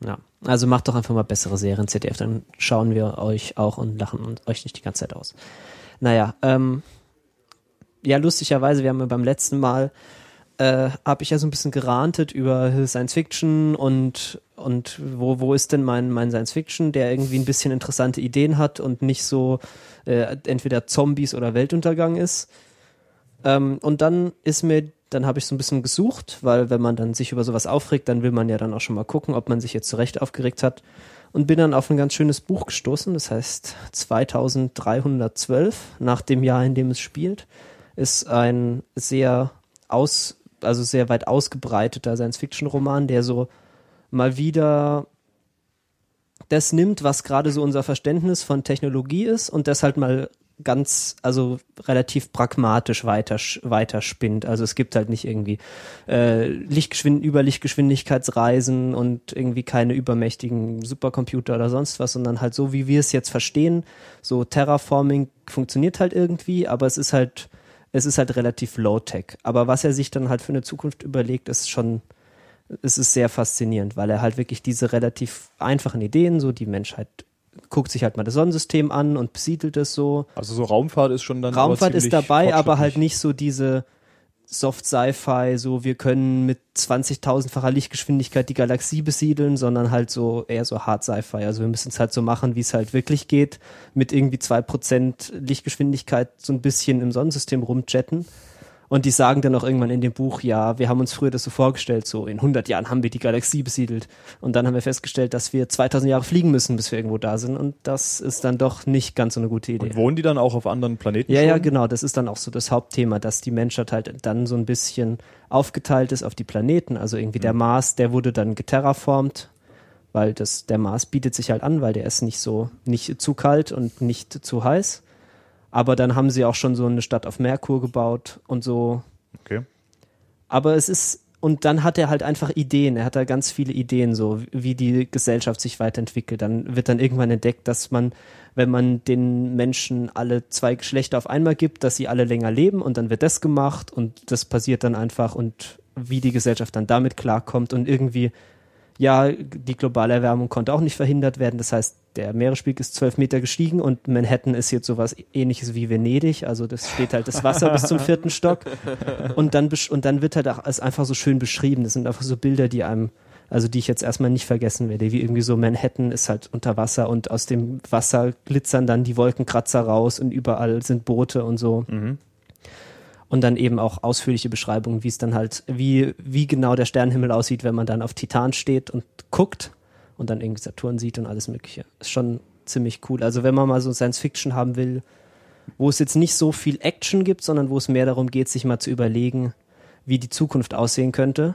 Ja, also macht doch einfach mal bessere Serien ZDF, dann schauen wir euch auch und lachen euch nicht die ganze Zeit aus. Naja, ähm, ja, lustigerweise, wir haben ja beim letzten Mal, äh, habe ich ja so ein bisschen gerantet über Science Fiction und, und wo, wo ist denn mein, mein Science Fiction, der irgendwie ein bisschen interessante Ideen hat und nicht so äh, entweder Zombies oder Weltuntergang ist. Ähm, und dann ist mir, dann habe ich so ein bisschen gesucht, weil wenn man dann sich über sowas aufregt, dann will man ja dann auch schon mal gucken, ob man sich jetzt zu Recht aufgeregt hat. Und bin dann auf ein ganz schönes Buch gestoßen, das heißt 2312, nach dem Jahr, in dem es spielt, ist ein sehr aus, also sehr weit ausgebreiteter Science-Fiction-Roman, der so mal wieder das nimmt, was gerade so unser Verständnis von Technologie ist und das halt mal ganz, also relativ pragmatisch weiter, weiter spinnt. Also es gibt halt nicht irgendwie äh, Lichtgeschwind Überlichtgeschwindigkeitsreisen und irgendwie keine übermächtigen Supercomputer oder sonst was, sondern halt so, wie wir es jetzt verstehen. So Terraforming funktioniert halt irgendwie, aber es ist halt, es ist halt relativ low-tech. Aber was er sich dann halt für eine Zukunft überlegt, ist schon, es ist sehr faszinierend, weil er halt wirklich diese relativ einfachen Ideen, so die Menschheit guckt sich halt mal das Sonnensystem an und besiedelt es so. Also so Raumfahrt ist schon dann. Raumfahrt ist dabei, aber halt nicht so diese Soft Sci-Fi, so wir können mit 20.000-facher Lichtgeschwindigkeit die Galaxie besiedeln, sondern halt so eher so Hard Sci-Fi. Also wir müssen es halt so machen, wie es halt wirklich geht, mit irgendwie 2% Lichtgeschwindigkeit so ein bisschen im Sonnensystem rumjetten. Und die sagen dann auch irgendwann in dem Buch, ja, wir haben uns früher das so vorgestellt, so in 100 Jahren haben wir die Galaxie besiedelt. Und dann haben wir festgestellt, dass wir 2000 Jahre fliegen müssen, bis wir irgendwo da sind. Und das ist dann doch nicht ganz so eine gute Idee. Und wohnen die dann auch auf anderen Planeten? Ja, schon? ja, genau. Das ist dann auch so das Hauptthema, dass die Menschheit halt dann so ein bisschen aufgeteilt ist auf die Planeten. Also irgendwie der Mars, der wurde dann geterraformt, weil das, der Mars bietet sich halt an, weil der ist nicht so, nicht zu kalt und nicht zu heiß. Aber dann haben sie auch schon so eine Stadt auf Merkur gebaut und so. Okay. Aber es ist und dann hat er halt einfach Ideen. Er hat da ganz viele Ideen, so wie die Gesellschaft sich weiterentwickelt. Dann wird dann irgendwann entdeckt, dass man, wenn man den Menschen alle zwei Geschlechter auf einmal gibt, dass sie alle länger leben und dann wird das gemacht und das passiert dann einfach und wie die Gesellschaft dann damit klarkommt und irgendwie ja, die globale Erwärmung konnte auch nicht verhindert werden. Das heißt, der Meeresspiegel ist zwölf Meter gestiegen und Manhattan ist jetzt sowas ähnliches wie Venedig. Also das steht halt das Wasser bis zum vierten Stock. Und dann, und dann wird halt auch es einfach so schön beschrieben. Das sind einfach so Bilder, die einem, also die ich jetzt erstmal nicht vergessen werde, wie irgendwie so Manhattan ist halt unter Wasser und aus dem Wasser glitzern dann die Wolkenkratzer raus und überall sind Boote und so. Mhm. Und dann eben auch ausführliche Beschreibungen, wie es dann halt, wie, wie genau der Sternenhimmel aussieht, wenn man dann auf Titan steht und guckt und dann irgendwie Saturn sieht und alles Mögliche. Ist schon ziemlich cool. Also wenn man mal so Science Fiction haben will, wo es jetzt nicht so viel Action gibt, sondern wo es mehr darum geht, sich mal zu überlegen, wie die Zukunft aussehen könnte,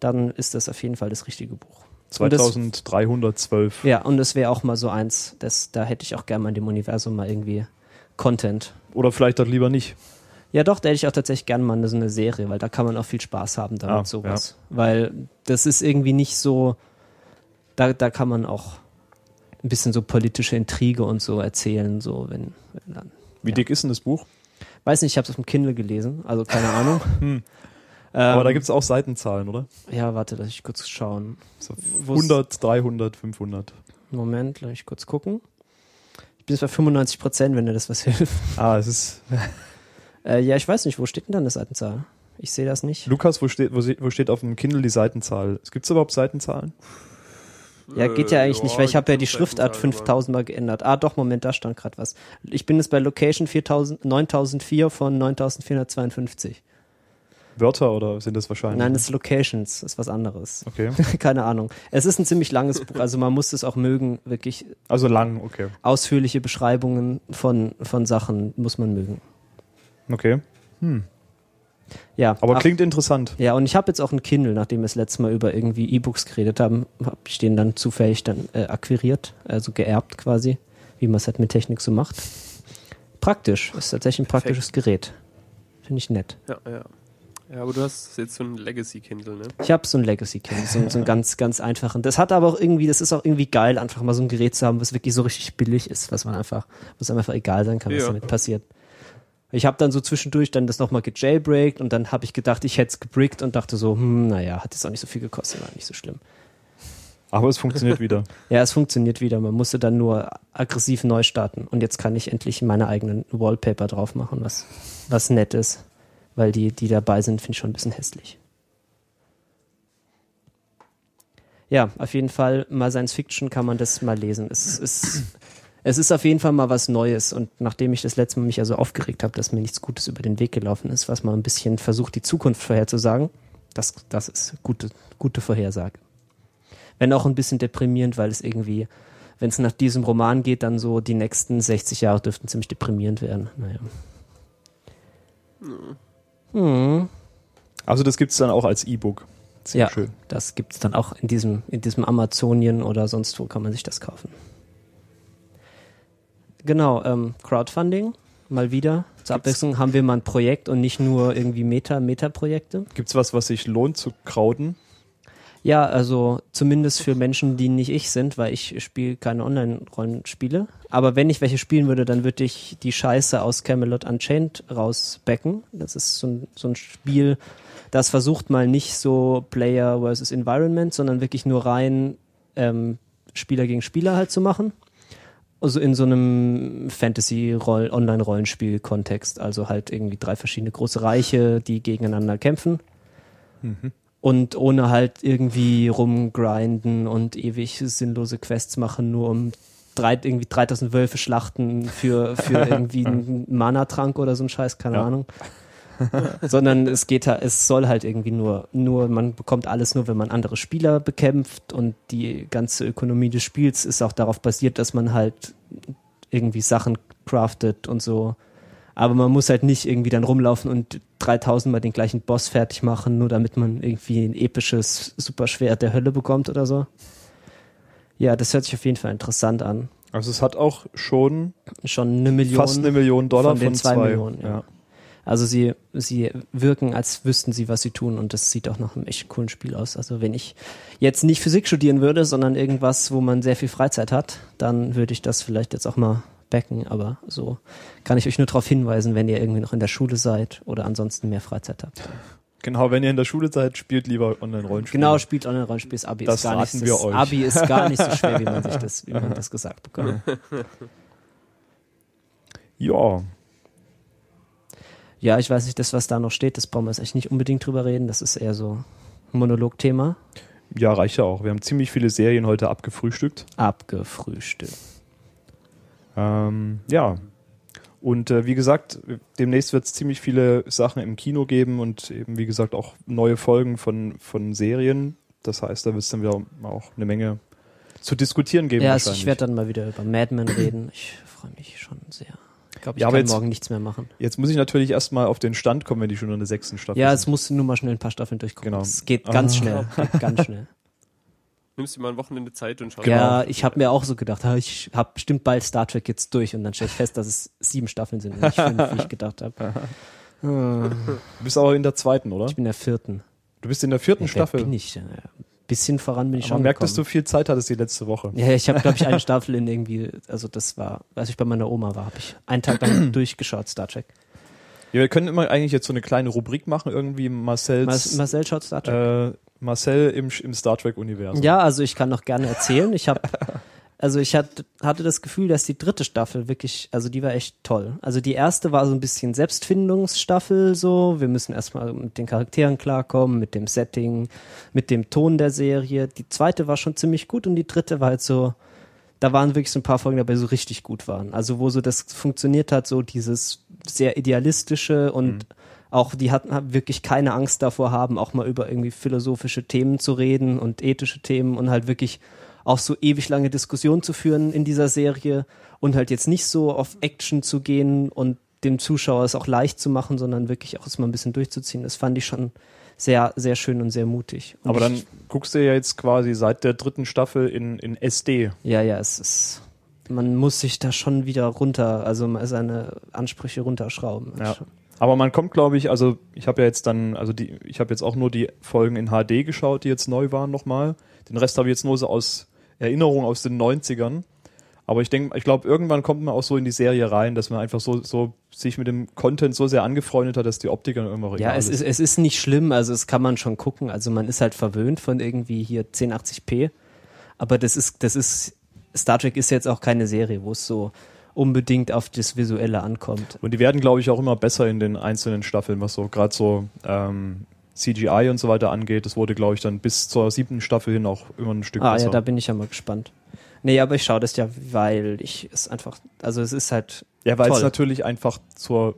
dann ist das auf jeden Fall das richtige Buch. Und das- 2312. Ja, und es wäre auch mal so eins, das, da hätte ich auch gerne mal in dem Universum mal irgendwie Content. Oder vielleicht doch lieber nicht. Ja, doch, da hätte ich auch tatsächlich gerne mal so eine Serie, weil da kann man auch viel Spaß haben damit, Ah, sowas. Weil das ist irgendwie nicht so, da, da kann man auch ein bisschen so politische Intrige und so erzählen, so wenn, wenn dann. Wie Ja. dick ist denn das Buch? Weiß nicht, ich habe es auf dem Kindle gelesen, also keine Ahnung. Hm. Ähm, Aber da gibt's auch Seitenzahlen, oder? Ja, warte, lass ich kurz schauen. So Wo's- 100, 300, 500. Moment, lass ich kurz gucken. Ich bin jetzt bei 95 Prozent, wenn dir das was hilft. Ah, es ist. Äh, ja, ich weiß nicht, wo steht denn dann eine Seitenzahl? Ich sehe das nicht. Lukas, wo steht, wo, wo steht auf dem Kindle die Seitenzahl? Es gibt's überhaupt Seitenzahlen? Ja, geht ja Äh, eigentlich nicht, weil ich habe ja die Schriftart Seitenzahlen, 5000 Mal geändert. Ah, doch, Moment, da stand gerade was. Ich bin jetzt bei Location 4000, 9004 von 9452. Wörter oder sind das wahrscheinlich? Nein, das ist Locations, das ist was anderes. Okay. Keine Ahnung. Es ist ein ziemlich langes Buch, also man muss es auch mögen, wirklich Also lang, okay. ausführliche Beschreibungen von, von Sachen muss man mögen. Okay. Hm. Ja, Aber ach, klingt interessant. Ja, und ich habe jetzt auch ein Kindle, nachdem wir das letzte Mal über irgendwie E-Books geredet haben, habe ich den dann zufällig dann äh, akquiriert, also geerbt quasi, wie man es halt mit Technik so macht. Praktisch, ist tatsächlich ein praktisches Gerät. Finde ich nett. Ja, ja. Ja, aber du hast jetzt so ein Legacy-Kindle, ne? Ich habe so ein Legacy Kindle, so, so einen ganz, ganz einfachen. Das hat aber auch irgendwie, das ist auch irgendwie geil, einfach mal so ein Gerät zu haben, was wirklich so richtig billig ist, was man einfach, was einem einfach egal sein kann, was Ja. damit passiert. Ich habe dann so zwischendurch dann das nochmal gejailbreakt und dann habe ich gedacht, ich hätte es gebrickt und dachte so, hm, naja, hat jetzt auch nicht so viel gekostet, war nicht so schlimm. Aber es funktioniert wieder. Ja, es funktioniert wieder. Man musste dann nur aggressiv neu starten. Und jetzt kann ich endlich meine eigenen Wallpaper drauf machen, was, was nett ist. Weil die, die dabei sind, finde ich schon ein bisschen hässlich. Ja, auf jeden Fall mal Science Fiction kann man das mal lesen. Es ist, es ist auf jeden Fall mal was Neues. Und nachdem ich das letzte Mal mich also aufgeregt habe, dass mir nichts Gutes über den Weg gelaufen ist, was mal ein bisschen versucht, die Zukunft vorherzusagen, das, das ist gute, gute Vorhersage. Wenn auch ein bisschen deprimierend, weil es irgendwie, wenn es nach diesem Roman geht, dann so die nächsten 60 Jahre dürften ziemlich deprimierend werden. Naja. Hm. Also das gibt's dann auch als E-Book. Sehr Ja, schön. das gibt's dann auch in diesem, in diesem Amazonien oder sonst wo kann man sich das kaufen. Genau, ähm, Crowdfunding, mal wieder. Zur Abwechslung haben wir mal ein Projekt und nicht nur irgendwie Meta, Meta-Projekte. Gibt's was, was sich lohnt zu krauten? Ja, also zumindest für Menschen, die nicht ich sind, weil ich spiele keine Online-Rollenspiele. Aber wenn ich welche spielen würde, dann würde ich die Scheiße aus Camelot Unchained rausbecken. Das ist so ein, so ein Spiel, das versucht mal nicht so Player versus Environment, sondern wirklich nur rein ähm, Spieler gegen Spieler halt zu machen. Also in so einem Fantasy-Online-Rollenspiel-Kontext. Also halt irgendwie drei verschiedene große Reiche, die gegeneinander kämpfen und ohne halt irgendwie rumgrinden und ewig sinnlose Quests machen, nur um drei, irgendwie 3000 Wölfe schlachten für, für irgendwie einen Mana-Trank oder so ein Scheiß, keine Ja. Ahnung. Sondern es geht halt, es soll halt irgendwie nur, nur, man bekommt alles nur, wenn man andere Spieler bekämpft und die ganze Ökonomie des Spiels ist auch darauf basiert, dass man halt irgendwie Sachen craftet und so. Aber man muss halt nicht irgendwie dann rumlaufen und 3000 Mal den gleichen Boss fertig machen, nur damit man irgendwie ein episches Superschwert der Hölle bekommt oder so. Ja, das hört sich auf jeden Fall interessant an. Also es hat auch schon Schon eine Million. fast eine Million Dollar von den von, zwei zwei. Millionen, ja. Also sie, sie wirken, als wüssten sie, was sie tun und das sieht auch nach einem echt coolen Spiel aus. Also wenn ich jetzt nicht Physik studieren würde, sondern irgendwas, wo man sehr viel Freizeit hat, dann würde ich das vielleicht jetzt auch mal backen, aber so kann ich euch nur darauf hinweisen, wenn ihr irgendwie noch in der Schule seid oder ansonsten mehr Freizeit habt. Genau, wenn ihr in der Schule seid, spielt lieber Online-Rollenspiele. Genau, spielt Online-Rollenspiel, das Abi Das ist gar nicht, wir euch. Abi ist gar nicht so schwer, wie man sich das, wie man das gesagt bekommt. Ja, Ja, ich weiß nicht, das, was da noch steht, das brauchen wir jetzt echt nicht unbedingt drüber reden. Das ist eher so ein Monologthema. ja, reicht ja auch. Wir haben ziemlich viele Serien heute abgefrühstückt. Abgefrühstückt. Ähm, ja. Und äh, wie gesagt, demnächst wird es ziemlich viele Sachen im Kino geben und eben, wie gesagt, auch neue Folgen von, von Serien. Das heißt, da wird es dann wieder auch eine Menge zu diskutieren geben. Ja, also ich werde dann mal wieder über Mad Men reden. Ich freue mich schon sehr. Ich glaube, ich Ja, kann jetzt- morgen nichts mehr machen. Jetzt muss ich natürlich erstmal auf den Stand kommen, wenn die schon in der sechsten Staffel Ja, sind. es musst du nur mal schnell ein paar Staffeln durchgucken. Genau. Es geht ganz Ah. schnell. Geht ganz schnell. Nimmst du mal ein Wochenende Zeit und schaust. Ja, ich habe mir auch so gedacht, ich habe bestimmt bald Star Trek jetzt durch und dann stelle ich fest, dass es sieben Staffeln sind und nicht fünf, wie ich gedacht habe. Du bist aber in der zweiten, oder? Ich bin in der vierten. Du bist in der vierten Wer Staffel. bin ich? Bisschen voran bin ich Man schon merkt, dass du viel Zeit hattest die letzte Woche. Ja, ich habe, glaube ich, eine Staffel in irgendwie, also das war, als ich bei meiner Oma war, habe ich einen Tag lang durchgeschaut, Star Trek. Ja, wir können immer eigentlich jetzt so eine kleine Rubrik machen, irgendwie Marcells, Mas Marcel schaut Star Trek. äh, Marcel im, im Star Trek-Universum. Ja, also ich kann noch gerne erzählen. Ich habe, also ich hatte, hatte das Gefühl, dass die dritte Staffel wirklich, also die war echt toll. Also die erste war so ein bisschen Selbstfindungsstaffel, so. Wir müssen erstmal mit den Charakteren klarkommen, mit dem Setting, mit dem Ton der Serie. Die zweite war schon ziemlich gut und die dritte war halt so, da waren wirklich so ein paar Folgen dabei, so richtig gut waren. Also wo so das funktioniert hat, so dieses sehr idealistische und auch die hatten wirklich keine Angst davor haben, auch mal über irgendwie philosophische Themen zu reden und ethische Themen und halt wirklich auch so ewig lange Diskussionen zu führen in dieser Serie und halt jetzt nicht so auf Action zu gehen und dem Zuschauer es auch leicht zu machen, sondern wirklich auch es mal ein bisschen durchzuziehen. Das fand ich schon sehr, sehr schön und sehr mutig. Und Aber dann guckst du ja jetzt quasi seit der dritten Staffel in, in SD. ja, ja, es ist, man muss sich da schon wieder runter, also seine Ansprüche runterschrauben. Ja. Aber man kommt, glaube ich, also ich habe ja jetzt dann, also die, ich habe jetzt auch nur die Folgen in HD geschaut, die jetzt neu waren nochmal. Den Rest habe ich jetzt nur so aus Erinnerung aus den 90ern. Aber ich denke, ich glaube, irgendwann kommt man auch so in die Serie rein, dass man einfach so, so sich mit dem Content so sehr angefreundet hat, dass die Optik dann irgendwann Ja, es ist, es ist nicht schlimm, also es kann man schon gucken. Also man ist halt verwöhnt von irgendwie hier 1080p. Aber das ist, das ist, Star Trek ist jetzt auch keine Serie, wo es so unbedingt auf das Visuelle ankommt. Und die werden, glaube ich, auch immer besser in den einzelnen Staffeln, was so gerade so ähm, CGI und so weiter angeht. Das wurde, glaube ich, dann bis zur siebten Staffel hin auch immer ein Stück Ah besser. ja, da bin ich ja mal gespannt. Nee, aber ich schaue das ja, weil ich es einfach, also es ist halt, Ja, weil es Toll. natürlich einfach zur,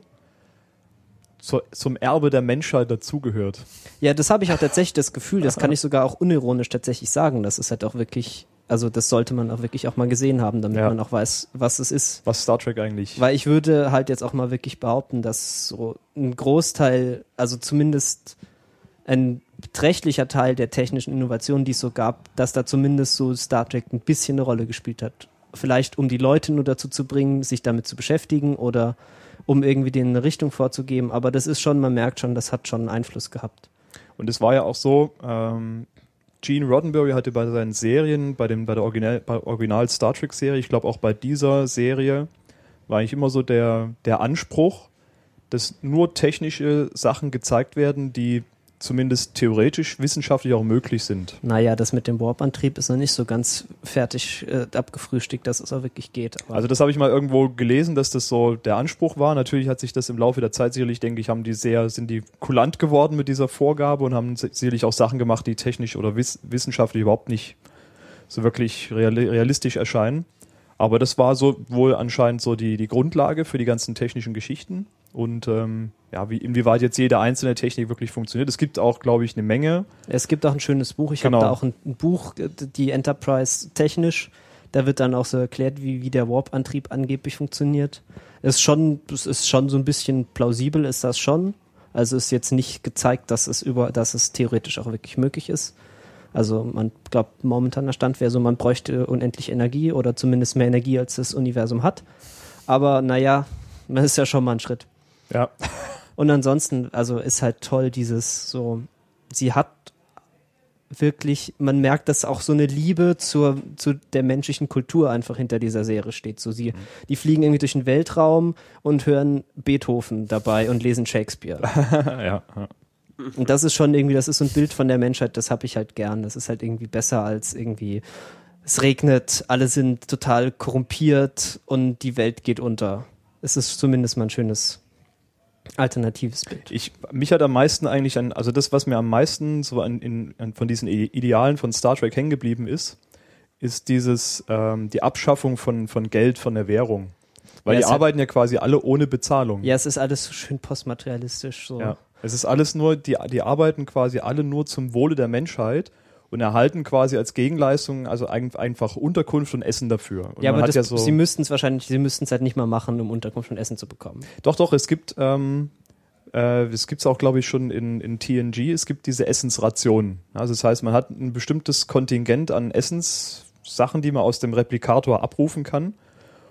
zur, zum Erbe der Menschheit dazugehört. ja, das habe ich auch tatsächlich das Gefühl, das kann ich sogar auch unironisch tatsächlich sagen, das ist halt auch wirklich, also das sollte man auch wirklich auch mal gesehen haben, damit Ja. man auch weiß, was es ist. Was Star Trek eigentlich. Weil ich würde halt jetzt auch mal wirklich behaupten, dass so ein Großteil, also zumindest ein beträchtlicher Teil der technischen Innovationen, die es so gab, dass da zumindest so Star Trek ein bisschen eine Rolle gespielt hat. Vielleicht um die Leute nur dazu zu bringen, sich damit zu beschäftigen oder um irgendwie denen eine Richtung vorzugeben. Aber das ist schon, man merkt schon, das hat schon einen Einfluss gehabt. Und es war ja auch so, ähm, Gene Roddenberry hatte bei seinen Serien, bei, dem, bei der Original, bei Original Star Trek Serie, ich glaube auch bei dieser Serie, war eigentlich immer so der, der Anspruch, dass nur technische Sachen gezeigt werden, die zumindest theoretisch wissenschaftlich auch möglich sind. Naja, das mit dem Warp-Antrieb ist noch nicht so ganz fertig äh, abgefrühstückt, dass es auch wirklich geht. Also das habe ich mal irgendwo gelesen, dass das so der Anspruch war. Natürlich hat sich das im Laufe der Zeit sicherlich, denke ich, haben die sehr, sind die kulant geworden mit dieser Vorgabe und haben si- sicherlich auch Sachen gemacht, die technisch oder wiss wissenschaftlich überhaupt nicht so wirklich reali realistisch erscheinen. Aber das war so wohl anscheinend so die, die Grundlage für die ganzen technischen Geschichten. Und ähm, ja, wie, inwieweit jetzt jede einzelne Technik wirklich funktioniert. Es gibt auch, glaube ich, eine Menge. Es gibt auch ein schönes Buch. Ich Genau. habe da auch ein, ein Buch, äh, die Enterprise technisch. Da wird dann auch so erklärt, wie, wie der Warp-Antrieb angeblich funktioniert. Ist schon, es ist schon so ein bisschen plausibel, ist das schon. Also ist jetzt nicht gezeigt, dass es über, dass es theoretisch auch wirklich möglich ist. Also man glaubt, momentaner Stand wäre so, man bräuchte unendlich Energie oder zumindest mehr Energie, als das Universum hat. Aber naja, das ist ja schon mal ein Schritt. Ja. Und ansonsten, also ist halt toll dieses so, sie hat wirklich, man merkt, dass auch so eine Liebe zur, zu der menschlichen Kultur einfach hinter dieser Serie steht. So sie, die fliegen irgendwie durch den Weltraum und hören Beethoven dabei und lesen Shakespeare. ja, ja. Und das ist schon irgendwie, das ist so ein Bild von der Menschheit, das habe ich halt gern. Das ist halt irgendwie besser als irgendwie, es regnet, alle sind total korrumpiert und die Welt geht unter. Es ist zumindest mal ein schönes alternatives Bild. Ich, mich hat am meisten eigentlich an, also das, was mir am meisten so an, in, an, von diesen Idealen von Star Trek hängen geblieben ist, ist dieses, ähm, die Abschaffung von, von Geld von der Währung. Weil Ja, die arbeiten ja quasi alle ohne Bezahlung. Ja, es ist alles so schön postmaterialistisch. So. Ja. Es ist alles nur, die, die arbeiten quasi alle nur zum Wohle der Menschheit und erhalten quasi als Gegenleistung also ein- einfach Unterkunft und Essen dafür. Und Ja, aber das, so, sie müssten es wahrscheinlich, sie müssten es halt nicht mal machen, um Unterkunft und Essen zu bekommen. Doch, doch, es gibt, ähm, äh, es gibt's auch, glaube ich, schon in, in TNG, es gibt diese Essensrationen. Also das heißt, man hat ein bestimmtes Kontingent an Essenssachen, die man aus dem Replikator abrufen kann.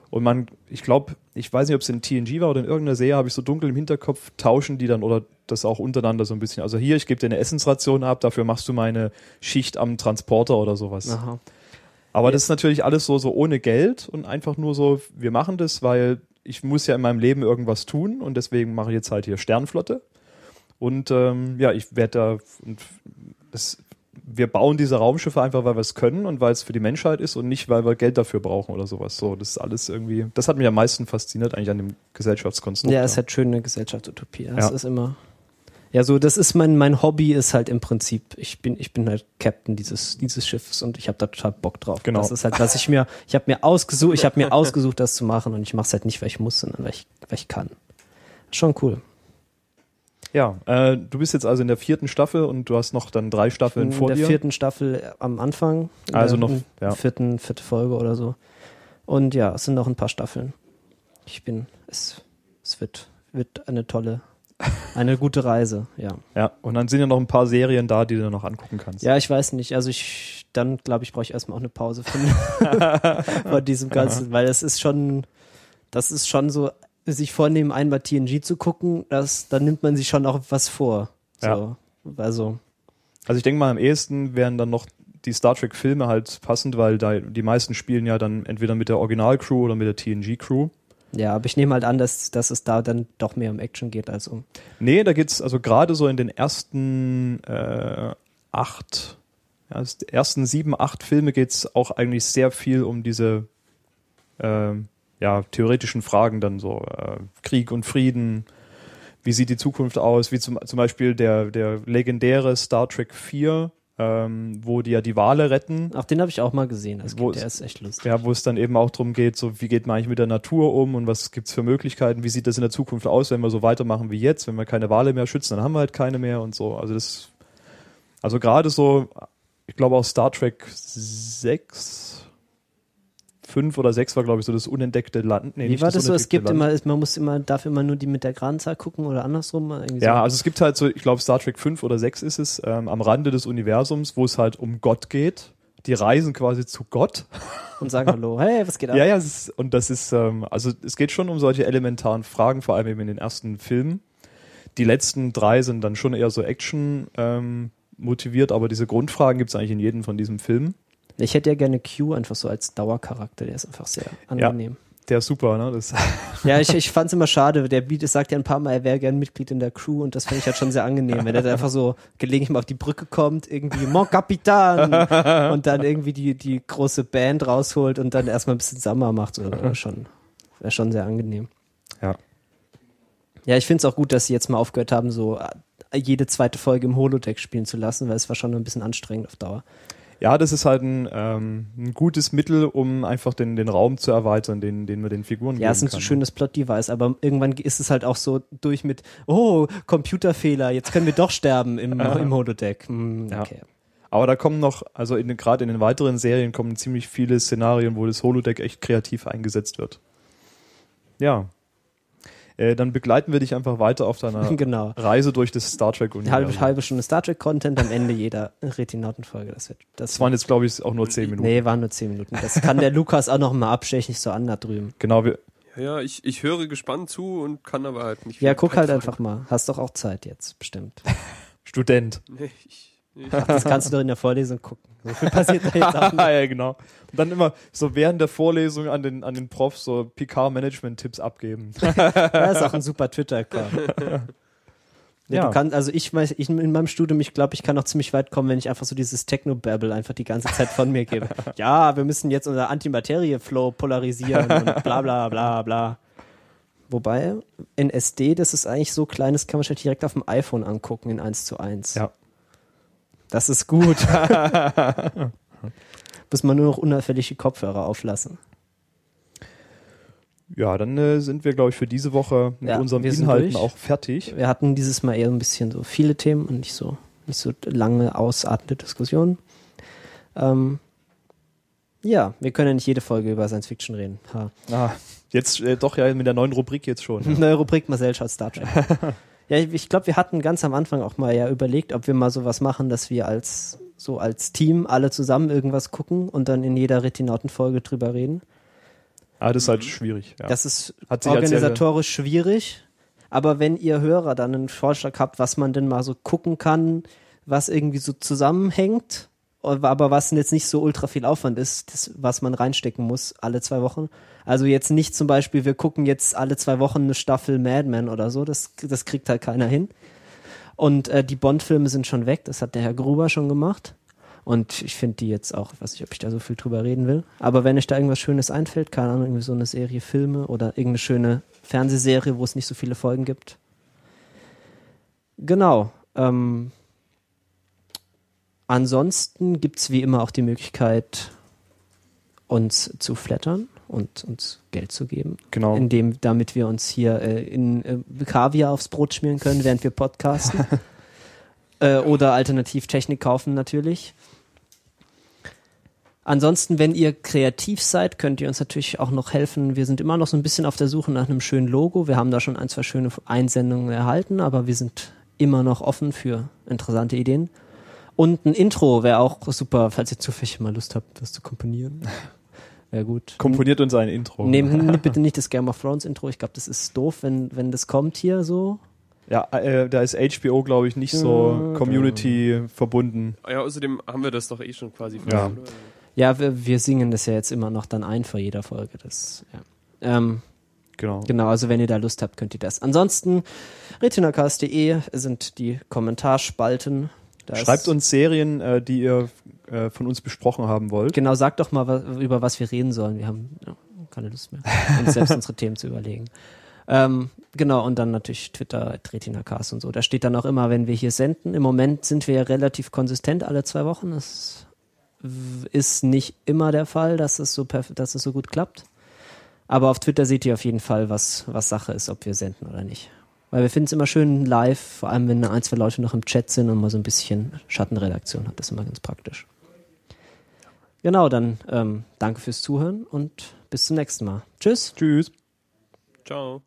Und man, ich glaube, ich weiß nicht, ob es in TNG war oder in irgendeiner Serie, habe ich so dunkel im Hinterkopf, tauschen die dann oder das auch untereinander so ein bisschen. Also hier, ich gebe dir eine Essensration ab, dafür machst du meine Schicht am Transporter oder sowas. Aha. Aber Ja. das ist natürlich alles so, so ohne Geld und einfach nur so, wir machen das, weil ich muss ja in meinem Leben irgendwas tun und deswegen mache ich jetzt halt hier Sternflotte. Und ähm, ja, ich werde da und das, wir bauen diese Raumschiffe einfach, weil wir es können und weil es für die Menschheit ist und nicht, weil wir Geld dafür brauchen oder sowas. So, das ist alles irgendwie, das hat mich am meisten fasziniert eigentlich an dem Gesellschaftskonstrukt. Ja, es hat schöne Gesellschaftsutopie. Das Ja. ist immer. Ja, so, das ist mein, mein Hobby ist halt im Prinzip, ich bin, ich bin halt Captain dieses, dieses Schiffs und ich habe da total Bock drauf. Genau. Das ist halt, was ich mir, ich habe mir ausgesucht, ich habe mir ausgesucht, das zu machen und ich mache es halt nicht, weil ich muss, sondern weil ich, weil ich kann. Schon cool. Ja, äh, du bist jetzt also in der vierten Staffel und du hast noch dann drei Staffeln in vor der dir. vierten Staffel am Anfang. in Also der, noch, ja. vierten, vierte Folge oder so. Und ja, es sind noch ein paar Staffeln. Ich bin, es, es wird, wird eine tolle, eine gute Reise, ja. Ja, und dann sind ja noch ein paar Serien da, die du noch angucken kannst. Ja, ich weiß nicht. Also ich, dann glaube ich, brauche ich erstmal auch eine Pause von, von diesem Ganzen, weil es ist schon, das ist schon so, sich vornehmen, einmal TNG zu gucken, das, dann nimmt man sich schon auch was vor. So. Ja. Also, Also ich denke mal, am ehesten wären dann noch die Star Trek Filme halt passend, weil da die meisten spielen ja dann entweder mit der Original-Crew oder mit der TNG-Crew. Ja, aber ich nehme halt an, dass, dass es da dann doch mehr um Action geht als um. Nee, da geht's also gerade so in den ersten äh, acht, ja, es- ersten sieben, acht Filme geht's auch eigentlich sehr viel um diese ähm, ja, theoretischen Fragen dann so äh, Krieg und Frieden. Wie sieht die Zukunft aus? Wie zum, zum Beispiel der, der legendäre Star Trek 4, ähm, wo die ja die Wale retten. Ach, den habe ich auch mal gesehen. Das Wo gibt, der ist- ist echt lustig. Ja, wo es dann eben auch darum geht, so wie geht man eigentlich mit der Natur um und was gibt's für Möglichkeiten, wie sieht das in der Zukunft aus, wenn wir so weitermachen wie jetzt, wenn wir keine Wale mehr schützen, dann haben wir halt keine mehr und so. Also das, also gerade so, ich glaube auch Star Trek 6, 5 oder 6 war glaube ich so das unentdeckte Land. Nee, Wie war das so? Es gibt Land. immer, man muss immer, darf immer nur die mit der Granzahl gucken oder andersrum. Ja, so. also es gibt halt so, ich glaube Star Trek 5 oder 6 ist es, ähm, am Rande des Universums, wo es halt um Gott geht. Die reisen quasi zu Gott. Und sagen Hallo, hey, was geht ab? Ja, ja, ist, und das ist, ähm, also es geht schon um solche elementaren Fragen, vor allem eben in den ersten Filmen. Die letzten drei sind dann schon eher so Action ähm, motiviert, aber diese Grundfragen gibt es eigentlich in jedem von diesen Filmen. Ich hätte ja gerne Q einfach so als Dauercharakter, der ist einfach sehr angenehm. Der ist super, ne? Das, Ja, ich, ich fand es immer schade. Der Beat sagt ja ein paar Mal, er wäre gern Mitglied in der Crew und das finde ich halt schon sehr angenehm, wenn er da einfach so gelegentlich mal auf die Brücke kommt, irgendwie Mon Capitan und dann irgendwie die, die große Band rausholt und dann erstmal ein bisschen Summer macht. So, wäre schon, wäre schon sehr angenehm. ja. Ja, ich finde es auch gut, dass sie jetzt mal aufgehört haben, so äh, jede zweite Folge im Holodeck spielen zu lassen, weil es war schon ein bisschen anstrengend auf Dauer. Ja, das ist halt ein, ähm, ein gutes Mittel, um einfach den, den Raum zu erweitern, den, den man den Figuren Ja, es ist ein so kann. schönes Plot-Device, aber irgendwann ist es halt auch so durch mit, oh, Computerfehler, jetzt können wir doch sterben im, im Holodeck. Hm, Ja. okay. Aber da kommen noch, also gerade in den weiteren Serien kommen ziemlich viele Szenarien, wo das Holodeck echt kreativ eingesetzt wird. Ja. Äh, dann begleiten wir dich einfach weiter auf deiner Genau. Reise durch das Star Trek-Universum. halbe, halbe Stunde Star Trek-Content am Ende jeder Retinautenfolge. Das wird, das Das waren jetzt, glaube ich, auch nur zehn Minuten. Nee, waren nur zehn Minuten. Das kann der Lukas auch noch mal abstechen, nicht so an da drüben. Genau, wir, Ja, ich, ich höre gespannt zu und kann aber halt nicht. Ja, guck halt einfach mal. Hast doch auch Zeit jetzt, bestimmt. Student. Nee, ich, Das kannst du doch in der Vorlesung gucken. So viel passiert da jetzt auch nicht. ja, genau. Und dann immer so während der Vorlesung an den, an den Prof so PK-Management-Tipps abgeben. Das ist auch ein super Twitter-Account. Ja. Ja. Du kannst, also ich weiß, ich in meinem Studium, ich glaube, ich kann noch ziemlich weit kommen, wenn ich einfach so dieses Techno-Babble einfach die ganze Zeit von mir gebe. Ja, wir müssen jetzt unser Antimaterie-Flow polarisieren und bla bla bla bla. Wobei, in SD, das ist eigentlich so klein, das kann man sich direkt auf dem iPhone angucken in 1 zu 1. Ja. Das ist gut. Muss man nur noch unauffällig die Kopfhörer auflassen. Ja, dann äh, sind wir, glaube ich, für diese Woche mit Ja, unseren Inhalten durch. auch fertig. Wir hatten dieses Mal eher ein bisschen so viele Themen und nicht so, nicht so lange ausartende Diskussionen. Ähm, ja, wir können ja nicht jede Folge über Science Fiction reden. Ha. Ah, jetzt äh, doch ja mit der neuen Rubrik jetzt schon. Ja. Neue Rubrik Marcel schaut Star Trek. ja, ich, ich glaube, wir hatten ganz am Anfang auch mal ja überlegt, ob wir mal sowas machen, dass wir als so als Team alle zusammen irgendwas gucken und dann in jeder Retinauten-Folge drüber reden. Ah, das ist halt schwierig. Ja. Das ist als organisatorisch schwierig. Aber wenn ihr Hörer dann einen Vorschlag habt, was man denn mal so gucken kann, was irgendwie so zusammenhängt, aber was jetzt nicht so ultra viel Aufwand ist, das, was man reinstecken muss alle zwei Wochen. Also jetzt nicht zum Beispiel, wir gucken jetzt alle zwei Wochen eine Staffel Mad Men oder so, das, das kriegt halt keiner hin. Und äh, die Bond-Filme sind schon weg, das hat der Herr Gruber schon gemacht. Und ich finde die jetzt auch, weiß nicht, ob ich da so viel drüber reden will. Aber wenn euch da irgendwas Schönes einfällt, keine Ahnung, irgendwie so eine Serie Filme oder irgendeine schöne Fernsehserie, wo es nicht so viele Folgen gibt. Genau. Ähm, ansonsten gibt's wie immer auch die Möglichkeit, uns zu flattern und uns Geld zu geben. Genau. Indem, damit wir uns hier äh, in äh, Kaviar aufs Brot schmieren können, während wir podcasten. äh, oder alternativ Technik kaufen natürlich. Ansonsten, wenn ihr kreativ seid, könnt ihr uns natürlich auch noch helfen. Wir sind immer noch so ein bisschen auf der Suche nach einem schönen Logo. Wir haben da schon ein, zwei schöne Einsendungen erhalten, aber wir sind immer noch offen für interessante Ideen. Und ein Intro wäre auch super, falls ihr zufällig mal Lust habt, das zu komponieren. Wäre gut. Komponiert uns ein Intro. Nehmt bitte nicht das Game of Thrones Intro. Ich glaube, das ist doof, wenn, wenn das kommt hier so. Ja, äh, da ist HBO, glaube ich, nicht so Community verbunden. ja, außerdem haben wir das doch eh schon quasi. Ja. oder? Ja, wir, wir singen das ja jetzt immer noch dann ein vor jeder Folge. Das, ja. ähm, Genau. genau, also wenn ihr da Lust habt, könnt ihr das. Ansonsten, retinacast.de sind die Kommentarspalten. Da Schreibt uns Serien, äh, die ihr äh, von uns besprochen haben wollt. Genau, sagt doch mal, was, über was wir reden sollen. Wir haben ja, keine Lust mehr, uns selbst unsere Themen zu überlegen. Ähm, genau, und dann natürlich Twitter, Retinacast und so. Da steht dann auch immer, wenn wir hier senden. Im Moment sind wir ja relativ konsistent alle zwei Wochen. Das ist nicht immer der Fall, dass es so, dass es so gut klappt. Aber auf Twitter seht ihr auf jeden Fall, was, was Sache ist, ob wir senden oder nicht. Weil wir finden es immer schön live, vor allem wenn ein, zwei Leute noch im Chat sind und mal so ein bisschen Schattenredaktion hat. Das ist immer ganz praktisch. Genau, dann ähm, danke fürs Zuhören und bis zum nächsten Mal. Tschüss. Tschüss. Ciao.